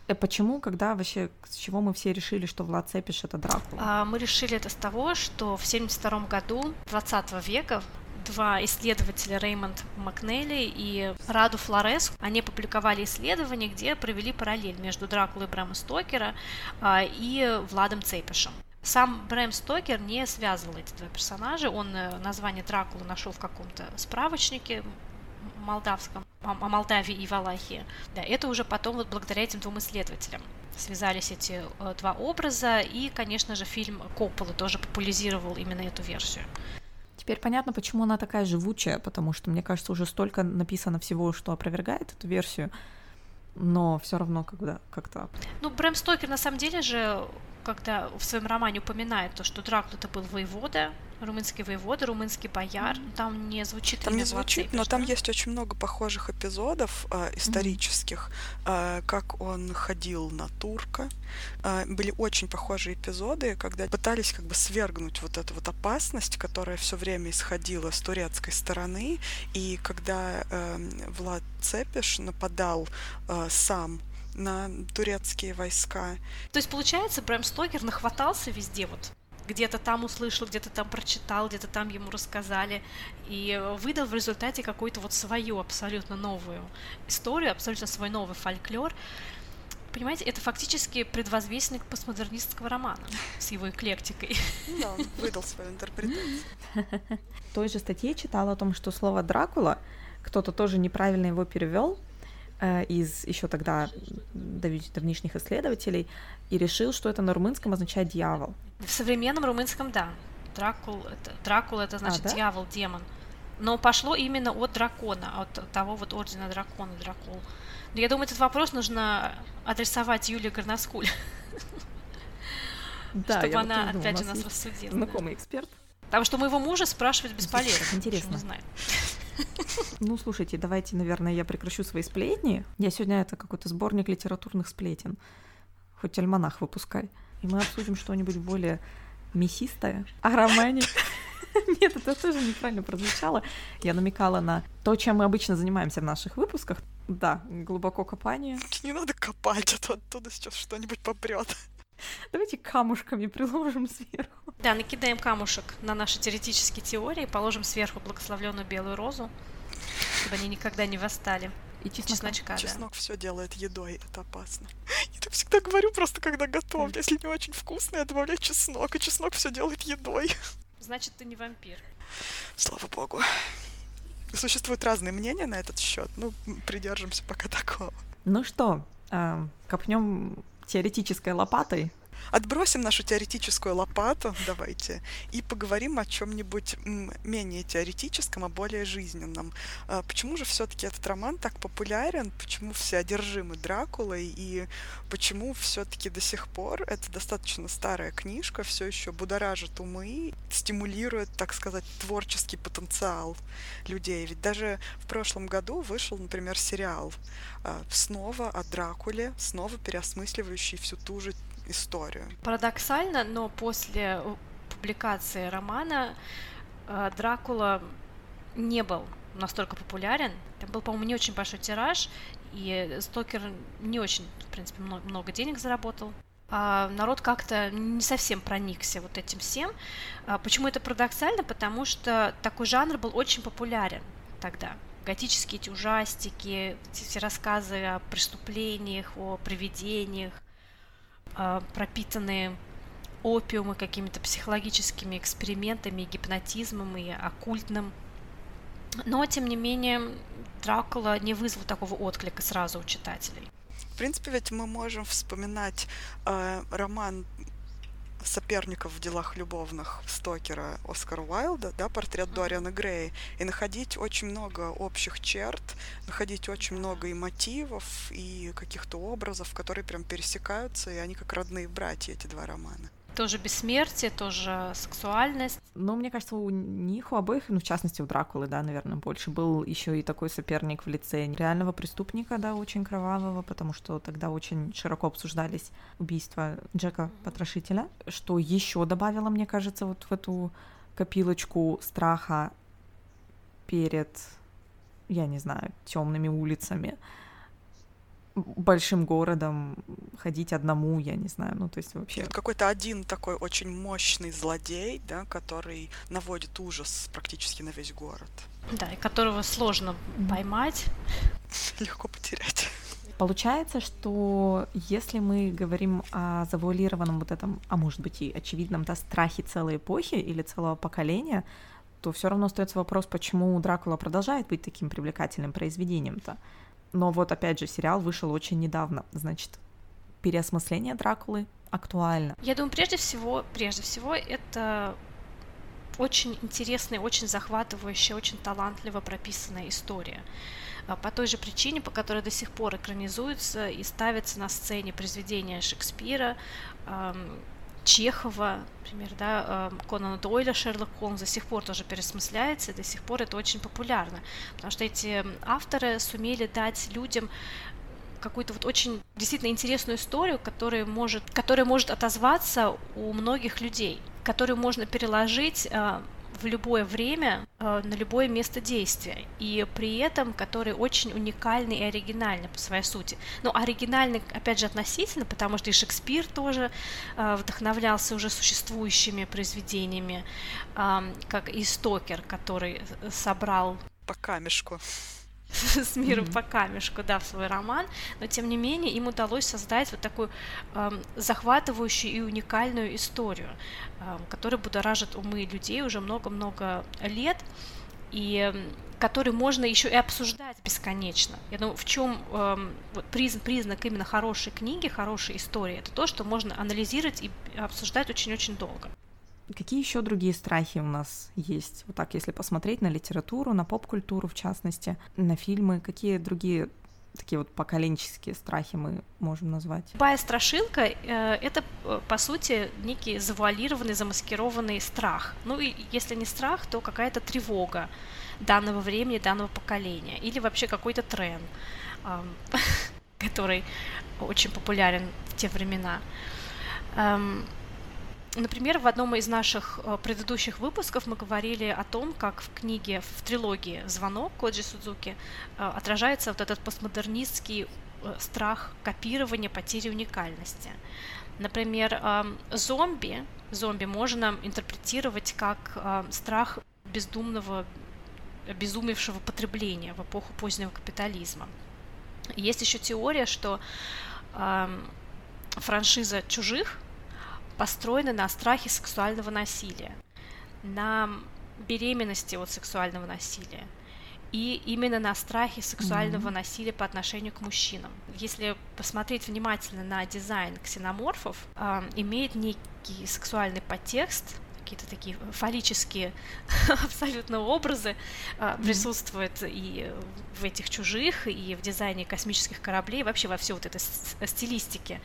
Э, почему, когда вообще, с чего мы все решили, что Влад Цепиш это Дракула? А, мы решили это с того, что в 72 году 20 века два исследователя Реймонд Макнелли и Раду Флорес, они публиковали исследование, где провели параллель между Дракулой Брэма Стокера а, и Владом Цепишем. Сам Брэм Стокер не связывал эти два персонажа, он э, название Дракулы нашел в каком-то справочнике молдавском, о, Молдавии и Валахии. Да, это уже потом вот благодаря этим двум исследователям связались эти э, два образа, и, конечно же, фильм Копполы тоже популяризировал именно эту версию. Теперь понятно, почему она такая живучая, потому что, мне кажется, уже столько написано всего, что опровергает эту версию, но все равно когда как-то... Ну, Брэм Стокер на самом деле же когда в своем романе упоминает то, что Дракула это был воевода, румынский воевода, румынский бояр, там не звучит Там не звучит, но там есть очень много похожих эпизодов э, исторических, mm-hmm. э, как он ходил на турка. Э, были очень похожие эпизоды, когда пытались как бы свергнуть вот эту вот опасность, которая все время исходила с турецкой стороны, и когда э, Влад Цепиш нападал э, сам на турецкие войска. То есть, получается, Брэм Стокер нахватался везде вот где-то там услышал, где-то там прочитал, где-то там ему рассказали, и выдал в результате какую-то вот свою абсолютно новую историю, абсолютно свой новый фольклор. Понимаете, это фактически предвозвестник постмодернистского романа с его эклектикой. Да, он выдал свою интерпретацию. В той же статье читала о том, что слово «Дракула» кто-то тоже неправильно его перевел, из еще тогда давнишних исследователей и решил, что это на румынском означает дьявол. В современном румынском, да. Дракул это, Дракул это значит а, да? дьявол, демон. Но пошло именно от дракона, от того вот ордена дракона, дракул. Но я думаю, этот вопрос нужно адресовать Юлии Горноскуль. Да, чтобы она, опять же, нас рассудила. Знакомый эксперт. Потому что моего мужа спрашивать бесполезно. Интересно. Ну, слушайте, давайте, наверное, я прекращу свои сплетни. Я сегодня это какой-то сборник литературных сплетен. Хоть альманах выпускай. И мы обсудим что-нибудь более мясистое о романе. Нет, это тоже неправильно прозвучало. Я намекала на то, чем мы обычно занимаемся в наших выпусках. Да, глубоко копание. Не надо копать, а то оттуда сейчас что-нибудь попрет. Давайте камушками приложим сверху. Да, накидаем камушек на наши теоретические теории, положим сверху благословленную белую розу, чтобы они никогда не восстали. И чесночка. Чеснок да. все делает едой, это опасно. Я так всегда говорю, просто когда готов. Если не очень вкусно, я добавляю чеснок, и чеснок все делает едой. Значит, ты не вампир. Слава богу. Существуют разные мнения на этот счет. Ну, придержимся пока такого. Ну что, э, копнем теоретической лопатой Отбросим нашу теоретическую лопату, давайте, и поговорим о чем-нибудь менее теоретическом, а более жизненном. А почему же все-таки этот роман так популярен? Почему все одержимы Дракулой? И почему все-таки до сих пор это достаточно старая книжка, все еще будоражит умы, стимулирует, так сказать, творческий потенциал людей? Ведь даже в прошлом году вышел, например, сериал а, снова о Дракуле, снова переосмысливающий всю ту же историю. Парадоксально, но после э, публикации романа э, Дракула не был настолько популярен. Там был, по-моему, не очень большой тираж, и Стокер не очень, в принципе, много денег заработал. А народ как-то не совсем проникся вот этим всем. А почему это парадоксально? Потому что такой жанр был очень популярен тогда. Готические эти ужастики, все рассказы о преступлениях, о привидениях, пропитанные опиумы какими-то психологическими экспериментами, гипнотизмом и оккультным. Но, тем не менее, Дракула не вызвал такого отклика сразу у читателей. В принципе, ведь мы можем вспоминать э, роман соперников в делах любовных Стокера Оскара Уайлда, да, портрет Дориана Грея, и находить очень много общих черт, находить очень много и мотивов, и каких-то образов, которые прям пересекаются, и они как родные братья, эти два романа тоже бессмертие, тоже сексуальность. Ну, мне кажется, у них, у обоих, ну, в частности, у Дракулы, да, наверное, больше был еще и такой соперник в лице реального преступника, да, очень кровавого, потому что тогда очень широко обсуждались убийства Джека Потрошителя, что еще добавило, мне кажется, вот в эту копилочку страха перед, я не знаю, темными улицами большим городом ходить одному, я не знаю, ну то есть вообще. Какой-то один такой очень мощный злодей, да, который наводит ужас практически на весь город. Да, и которого сложно поймать. Легко потерять. Получается, что если мы говорим о завуалированном вот этом, а может быть и очевидном, да, страхе целой эпохи или целого поколения, то все равно остается вопрос, почему Дракула продолжает быть таким привлекательным произведением-то. Но вот опять же, сериал вышел очень недавно, значит, переосмысление Дракулы актуально. Я думаю, прежде всего, прежде всего, это очень интересная, очень захватывающая, очень талантливо прописанная история. А, по той же причине, по которой до сих пор экранизуются и ставятся на сцене произведения Шекспира, Чехова, например, да, эм, Конана Дойля, Шерлок Холмс до сих пор тоже пересмысляется, и до сих пор это очень популярно, потому что эти авторы сумели дать людям какую-то вот очень действительно интересную историю, которая может, которая может отозваться у многих людей, которую можно переложить э, в любое время, э, на любое место действия, и при этом который очень уникальный и оригинальный по своей сути. Но оригинальный, опять же, относительно, потому что и Шекспир тоже э, вдохновлялся уже существующими произведениями, как и Стокер, который собрал по камешку с миром mm-hmm. по камешку, да, в свой роман, но тем не менее им удалось создать вот такую э, захватывающую и уникальную историю, э, которая будоражит умы людей уже много-много лет и который можно еще и обсуждать бесконечно. Я думаю, в чем э, признак, признак именно хорошей книги, хорошей истории, это то, что можно анализировать и обсуждать очень-очень долго. Какие еще другие страхи у нас есть? Вот так, если посмотреть на литературу, на поп-культуру в частности, на фильмы, какие другие такие вот поколенческие страхи мы можем назвать? Любая страшилка э, — это, э, по сути, некий завуалированный, замаскированный страх. Ну и если не страх, то какая-то тревога данного времени, данного поколения. Или вообще какой-то тренд, э, который очень популярен в те времена. Эм, Например, в одном из наших э, предыдущих выпусков мы говорили о том, как в книге, в трилогии «Звонок» Коджи Судзуки э, отражается вот этот постмодернистский э, страх копирования, потери уникальности. Например, эм, зомби, зомби можно интерпретировать как страх бездумного, обезумевшего потребления в эпоху позднего капитализма. Есть еще теория, что эм, франшиза «Чужих» построены на страхе сексуального насилия, на беременности от сексуального насилия. и именно на страхе сексуального mm-hmm. насилия по отношению к мужчинам. Если посмотреть внимательно на дизайн ксеноморфов, э, имеет некий сексуальный подтекст, какие-то такие фаллические абсолютно образы э, присутствуют и в этих чужих, и в дизайне космических кораблей, вообще во всей вот этой стилистике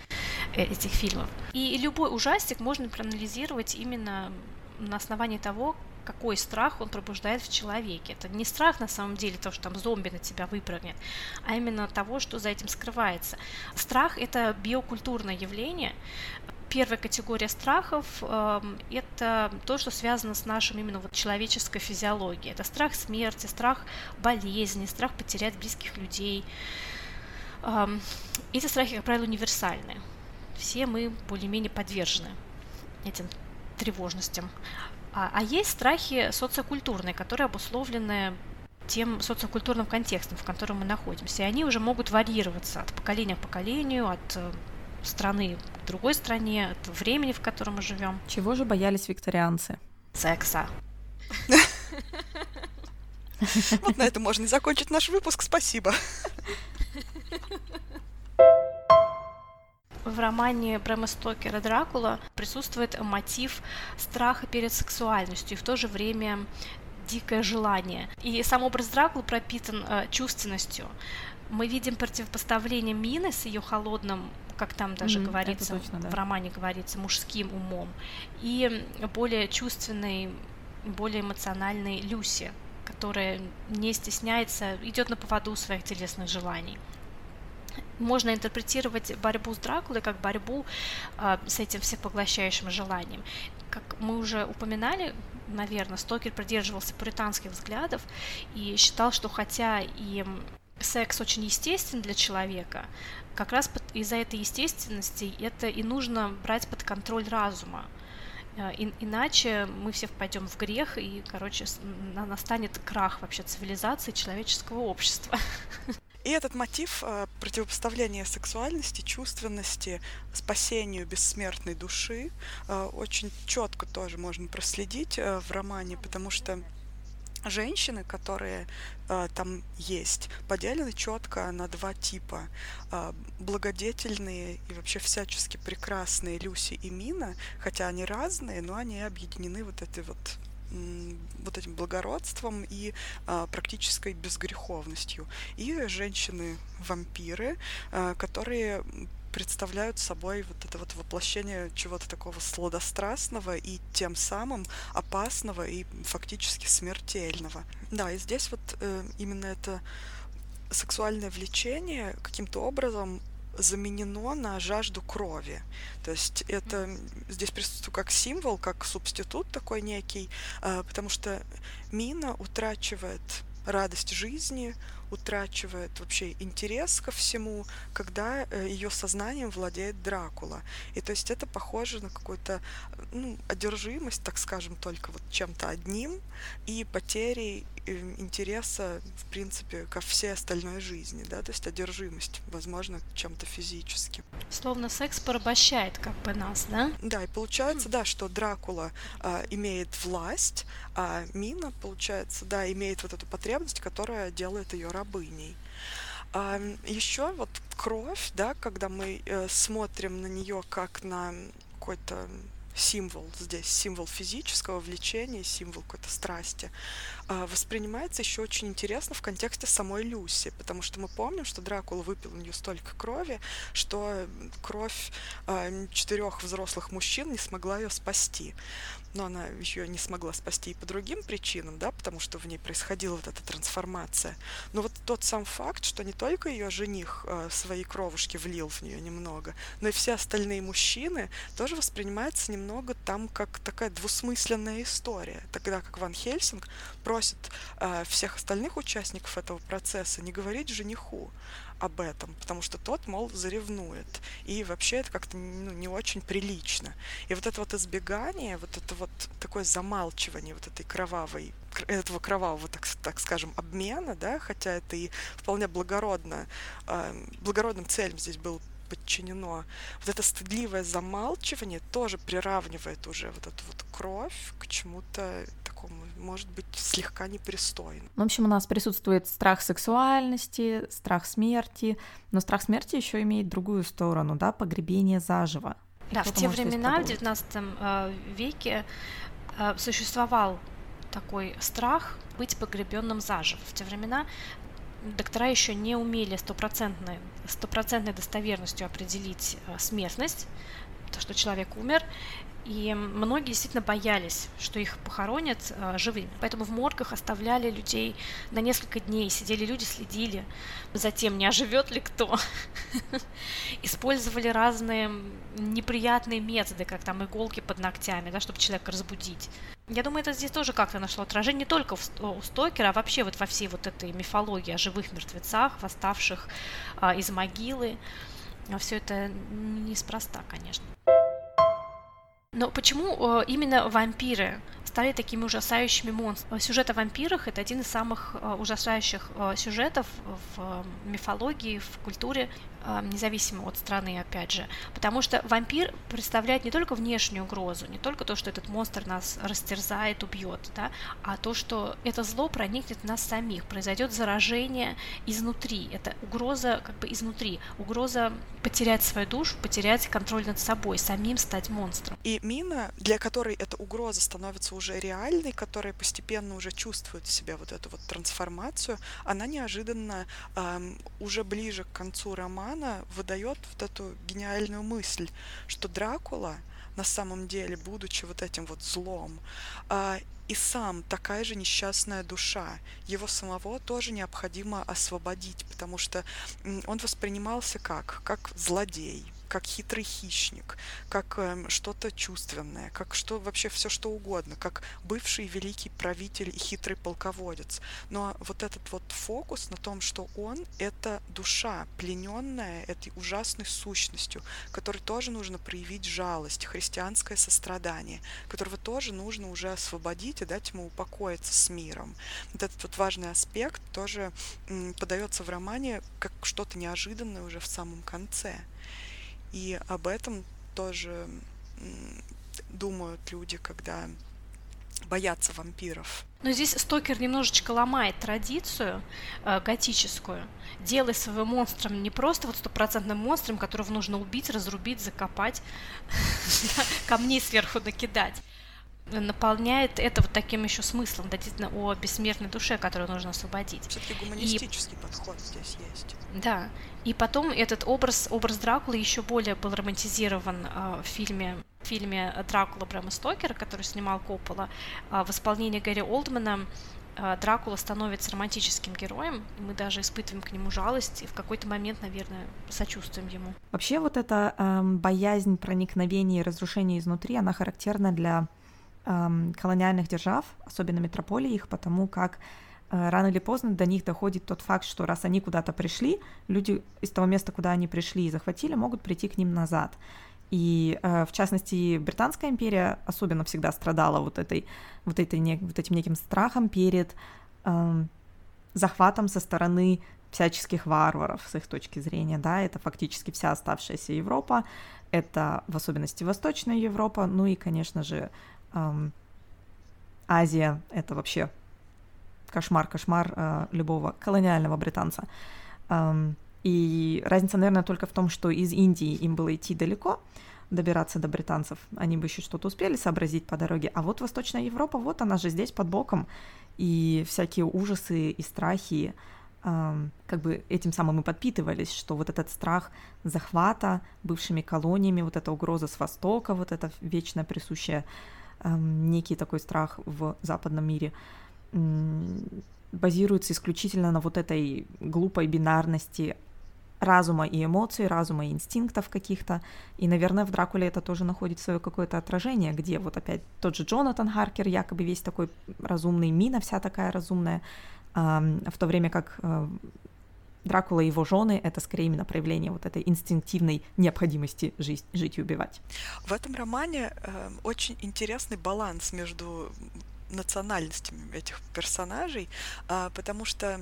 э, этих фильмов. И любой ужастик можно проанализировать именно на основании того, какой страх он пробуждает в человеке. Это не страх на самом деле, то, что там зомби на тебя выпрыгнет, а именно того, что за этим скрывается. Страх – это биокультурное явление. Первая категория страхов э, – это то, что связано с нашим именно вот человеческой физиологией. Это страх смерти, страх болезни, страх потерять близких людей. Э, эти страхи, как правило, универсальны. Все мы более-менее подвержены этим тревожностям. А, а есть страхи социокультурные, которые обусловлены тем социокультурным контекстом, в котором мы находимся. И они уже могут варьироваться от поколения к поколению, от э, страны к другой стране, от времени, в котором мы живем. Чего же боялись викторианцы? Секса. Вот на этом можно и закончить наш выпуск. Спасибо. в романе Брэма Стокера «Дракула» присутствует мотив страха перед сексуальностью и в то же время дикое желание. И сам образ Дракулы пропитан э, чувственностью. Мы видим противопоставление Мины с ее холодным как там даже mm, говорится, точно, да. в романе говорится, мужским умом, и более чувственной, более эмоциональной Люси, которая не стесняется, идет на поводу своих телесных желаний можно интерпретировать борьбу с Дракулой как борьбу э, с этим всепоглощающим желанием. Как мы уже упоминали, наверное, Стокер придерживался пуританских взглядов и считал, что хотя и секс очень естествен для человека, как раз из-за этой естественности это и нужно брать под контроль разума. А, и, иначе мы все впадем в грех, и, короче, настанет крах вообще цивилизации человеческого общества. И этот мотив э, противопоставления сексуальности, чувственности, спасению бессмертной души э, очень четко тоже можно проследить э, в романе, потому что женщины, которые э, там есть, поделены четко на два типа. Э, благодетельные и вообще всячески прекрасные Люси и Мина, хотя они разные, но они объединены вот этой вот вот этим благородством и а, практической безгреховностью. И женщины-вампиры, а, которые представляют собой вот это вот воплощение чего-то такого сладострастного и тем самым опасного и фактически смертельного. Да, и здесь вот э, именно это сексуальное влечение каким-то образом заменено на жажду крови. То есть это здесь присутствует как символ, как субститут такой некий, а, потому что мина утрачивает радость жизни, утрачивает вообще интерес ко всему, когда э, ее сознанием владеет Дракула. И то есть это похоже на какую-то ну, одержимость, так скажем, только вот чем-то одним и потерей э, интереса, в принципе, ко всей остальной жизни, да, то есть одержимость, возможно, чем-то физическим. Словно секс порабощает как бы нас, да? Да, и получается, да, что Дракула а, имеет власть, а Мина, получается, да, имеет вот эту потребность, которая делает ее рабыней. А, еще вот кровь, да, когда мы э, смотрим на нее как на какой-то символ здесь, символ физического влечения, символ какой-то страсти, а, воспринимается еще очень интересно в контексте самой Люси, потому что мы помним, что Дракула выпил у нее столько крови, что кровь а, четырех взрослых мужчин не смогла ее спасти но она еще не смогла спасти и по другим причинам, да, потому что в ней происходила вот эта трансформация. Но вот тот сам факт, что не только ее жених э, свои кровушки влил в нее немного, но и все остальные мужчины тоже воспринимается немного там как такая двусмысленная история. Тогда как Ван Хельсинг просит э, всех остальных участников этого процесса не говорить жениху, об этом, потому что тот, мол, заревнует. И вообще это как-то ну, не очень прилично. И вот это вот избегание, вот это вот такое замалчивание вот этой кровавой, этого кровавого, так, так скажем, обмена, да, хотя это и вполне благородно, э, благородным целям здесь был подчинено. Вот это стыдливое замалчивание тоже приравнивает уже вот эту вот кровь к чему-то может быть слегка непристойным. В общем, у нас присутствует страх сексуальности, страх смерти, но страх смерти еще имеет другую сторону, да, погребение заживо. Да, в те времена, в XIX э, веке, э, существовал такой страх быть погребенным заживо. В те времена доктора еще не умели стопроцентной, стопроцентной достоверностью определить э, смертность, то, что человек умер, и многие действительно боялись, что их похоронят э, живыми. Поэтому в моргах оставляли людей на несколько дней. Сидели люди, следили за тем, не оживет ли кто. Использовали разные неприятные методы, как там иголки под ногтями, да, чтобы человека разбудить. Я думаю, это здесь тоже как-то нашло отражение не только у Стокера, а вообще вот во всей вот этой мифологии о живых мертвецах, восставших а, из могилы. Все это неспроста, конечно. Но почему э, именно вампиры стали такими ужасающими монстрами? Сюжет о вампирах — это один из самых э, ужасающих э, сюжетов в мифологии, в культуре независимо от страны, опять же. Потому что вампир представляет не только внешнюю угрозу, не только то, что этот монстр нас растерзает, убьет, да, а то, что это зло проникнет в нас самих, произойдет заражение изнутри. Это угроза как бы изнутри, угроза потерять свою душу, потерять контроль над собой, самим стать монстром. И Мина, для которой эта угроза становится уже реальной, которая постепенно уже чувствует в себе вот эту вот трансформацию, она неожиданно эм, уже ближе к концу романа романа выдает вот эту гениальную мысль, что Дракула на самом деле, будучи вот этим вот злом, а, и сам такая же несчастная душа. Его самого тоже необходимо освободить, потому что он воспринимался как? Как злодей, как хитрый хищник, как э, что-то чувственное, как что вообще все что угодно, как бывший великий правитель и хитрый полководец. Но вот этот вот фокус на том, что он это душа, плененная этой ужасной сущностью, которой тоже нужно проявить жалость, христианское сострадание, которого тоже нужно уже освободить и дать ему упокоиться с миром. Вот этот вот важный аспект тоже подается в романе как что-то неожиданное уже в самом конце. И об этом тоже думают люди, когда боятся вампиров. Но здесь Стокер немножечко ломает традицию э, готическую, делая своего монстром не просто вот стопроцентным монстром, которого нужно убить, разрубить, закопать, камней сверху накидать наполняет это вот таким еще смыслом, действительно, о бессмертной душе, которую нужно освободить. Все-таки гуманистический подход здесь есть. Да. И потом этот образ, образ Дракулы еще более был романтизирован э, в фильме в фильме Дракула Брэма Стокера, который снимал Коппола, э, в исполнении Гэри Олдмана э, Дракула становится романтическим героем, мы даже испытываем к нему жалость и в какой-то момент, наверное, сочувствуем ему. Вообще вот эта э, боязнь проникновения и разрушения изнутри, она характерна для колониальных держав, особенно метрополии их, потому как рано или поздно до них доходит тот факт, что раз они куда-то пришли, люди из того места, куда они пришли и захватили, могут прийти к ним назад. И э, в частности, Британская империя особенно всегда страдала вот, этой, вот, этой, вот этим неким страхом перед э, захватом со стороны всяческих варваров с их точки зрения, да, это фактически вся оставшаяся Европа, это в особенности Восточная Европа, ну и, конечно же, эм, Азия — это вообще кошмар, кошмар э, любого колониального британца. Эм, и разница, наверное, только в том, что из Индии им было идти далеко, добираться до британцев, они бы еще что-то успели сообразить по дороге, а вот Восточная Европа, вот она же здесь под боком, и всякие ужасы и страхи эм, как бы этим самым и подпитывались, что вот этот страх захвата бывшими колониями, вот эта угроза с Востока, вот эта вечно присущая некий такой страх в западном мире базируется исключительно на вот этой глупой бинарности разума и эмоций, разума и инстинктов каких-то. И, наверное, в Дракуле это тоже находит свое какое-то отражение, где вот опять тот же Джонатан Харкер, якобы весь такой разумный, Мина вся такая разумная, в то время как э, Дракула и его жены — это скорее именно проявление вот этой инстинктивной необходимости жить, жить и убивать. В этом романе э, очень интересный баланс между национальностями этих персонажей, э, потому что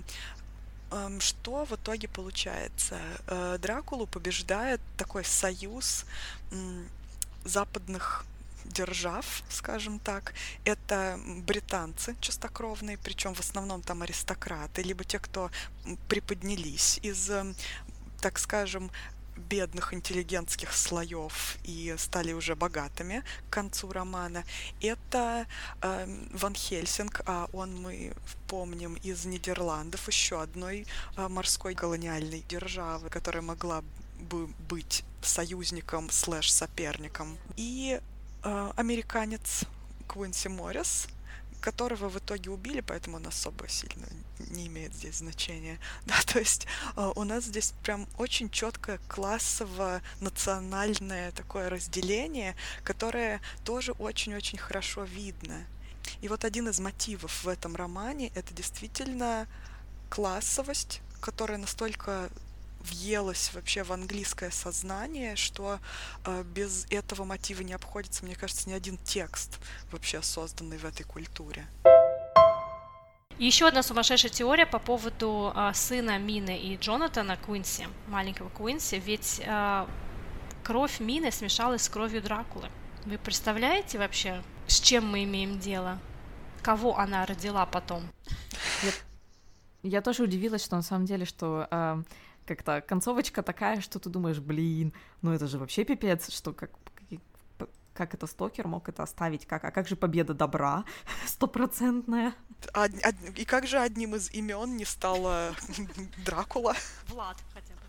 э, что в итоге получается? Э, Дракулу побеждает такой союз западных держав, скажем так. Это британцы чистокровные, причем в основном там аристократы, либо те, кто приподнялись из, так скажем, бедных интеллигентских слоев и стали уже богатыми к концу романа. Это э, Ван Хельсинг, а он мы помним из Нидерландов, еще одной э, морской колониальной державы, которая могла бы быть союзником слэш соперником. И э, американец Куинси Моррис, которого в итоге убили, поэтому он особо сильно не имеет здесь значения. Да, то есть э, у нас здесь прям очень четкое классово-национальное такое разделение, которое тоже очень-очень хорошо видно. И вот один из мотивов в этом романе это действительно классовость, которая настолько въелась вообще в английское сознание, что э, без этого мотива не обходится, мне кажется, ни один текст вообще созданный в этой культуре. еще одна сумасшедшая теория по поводу э, сына Мины и Джонатана Куинси, маленького Куинси, ведь э, кровь Мины смешалась с кровью Дракулы. Вы представляете вообще, с чем мы имеем дело? Кого она родила потом? Я, я тоже удивилась, что на самом деле, что э, как-то концовочка такая, что ты думаешь, блин, ну это же вообще пипец, что как как это Стокер мог это оставить? Как, а как же победа добра стопроцентная? А, а, и как же одним из имен не стала Дракула? Влад хотя бы.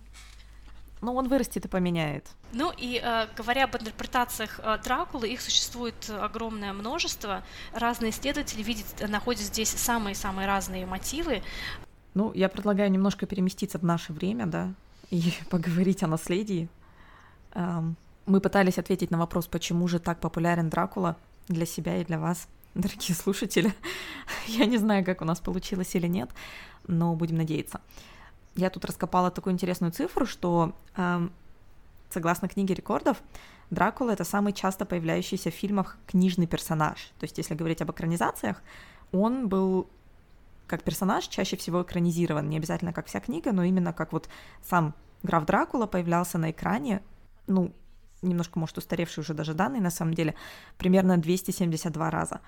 Ну, он вырастет и поменяет. Ну и э, говоря об интерпретациях э, Дракулы, их существует огромное множество. Разные исследователи видят, находят здесь самые-самые разные мотивы. Ну, я предлагаю немножко переместиться в наше время, да, и поговорить о наследии. Мы пытались ответить на вопрос, почему же так популярен Дракула для себя и для вас, дорогие слушатели. Я не знаю, как у нас получилось или нет, но будем надеяться. Я тут раскопала такую интересную цифру, что согласно книге рекордов, Дракула — это самый часто появляющийся в фильмах книжный персонаж. То есть, если говорить об экранизациях, он был как персонаж чаще всего экранизирован, не обязательно как вся книга, но именно как вот сам граф Дракула появлялся на экране, ну, немножко, может, устаревший уже даже данные, на самом деле, примерно 272 раза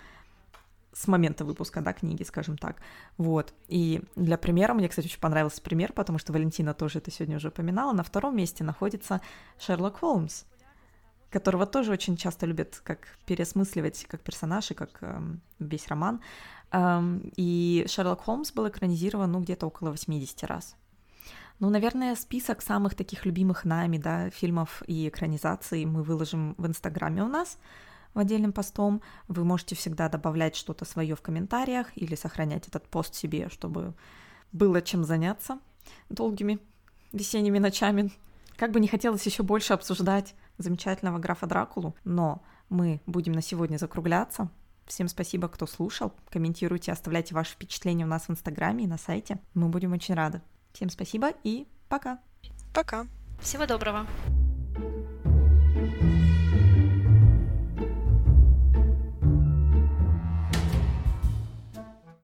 с момента выпуска, да, книги, скажем так. Вот. И для примера, мне, кстати, очень понравился пример, потому что Валентина тоже это сегодня уже упоминала. На втором месте находится Шерлок Холмс, которого тоже очень часто любят как переосмысливать как персонаж и как э, весь роман. И Шерлок Холмс был экранизирован, ну, где-то около 80 раз. Ну, наверное, список самых таких любимых нами, да, фильмов и экранизаций мы выложим в Инстаграме у нас в отдельном постом. Вы можете всегда добавлять что-то свое в комментариях или сохранять этот пост себе, чтобы было чем заняться долгими весенними ночами. Как бы не хотелось еще больше обсуждать замечательного графа Дракулу, но мы будем на сегодня закругляться. Всем спасибо, кто слушал. Комментируйте, оставляйте ваши впечатления у нас в Инстаграме и на сайте. Мы будем очень рады. Всем спасибо и пока. Пока. Всего доброго.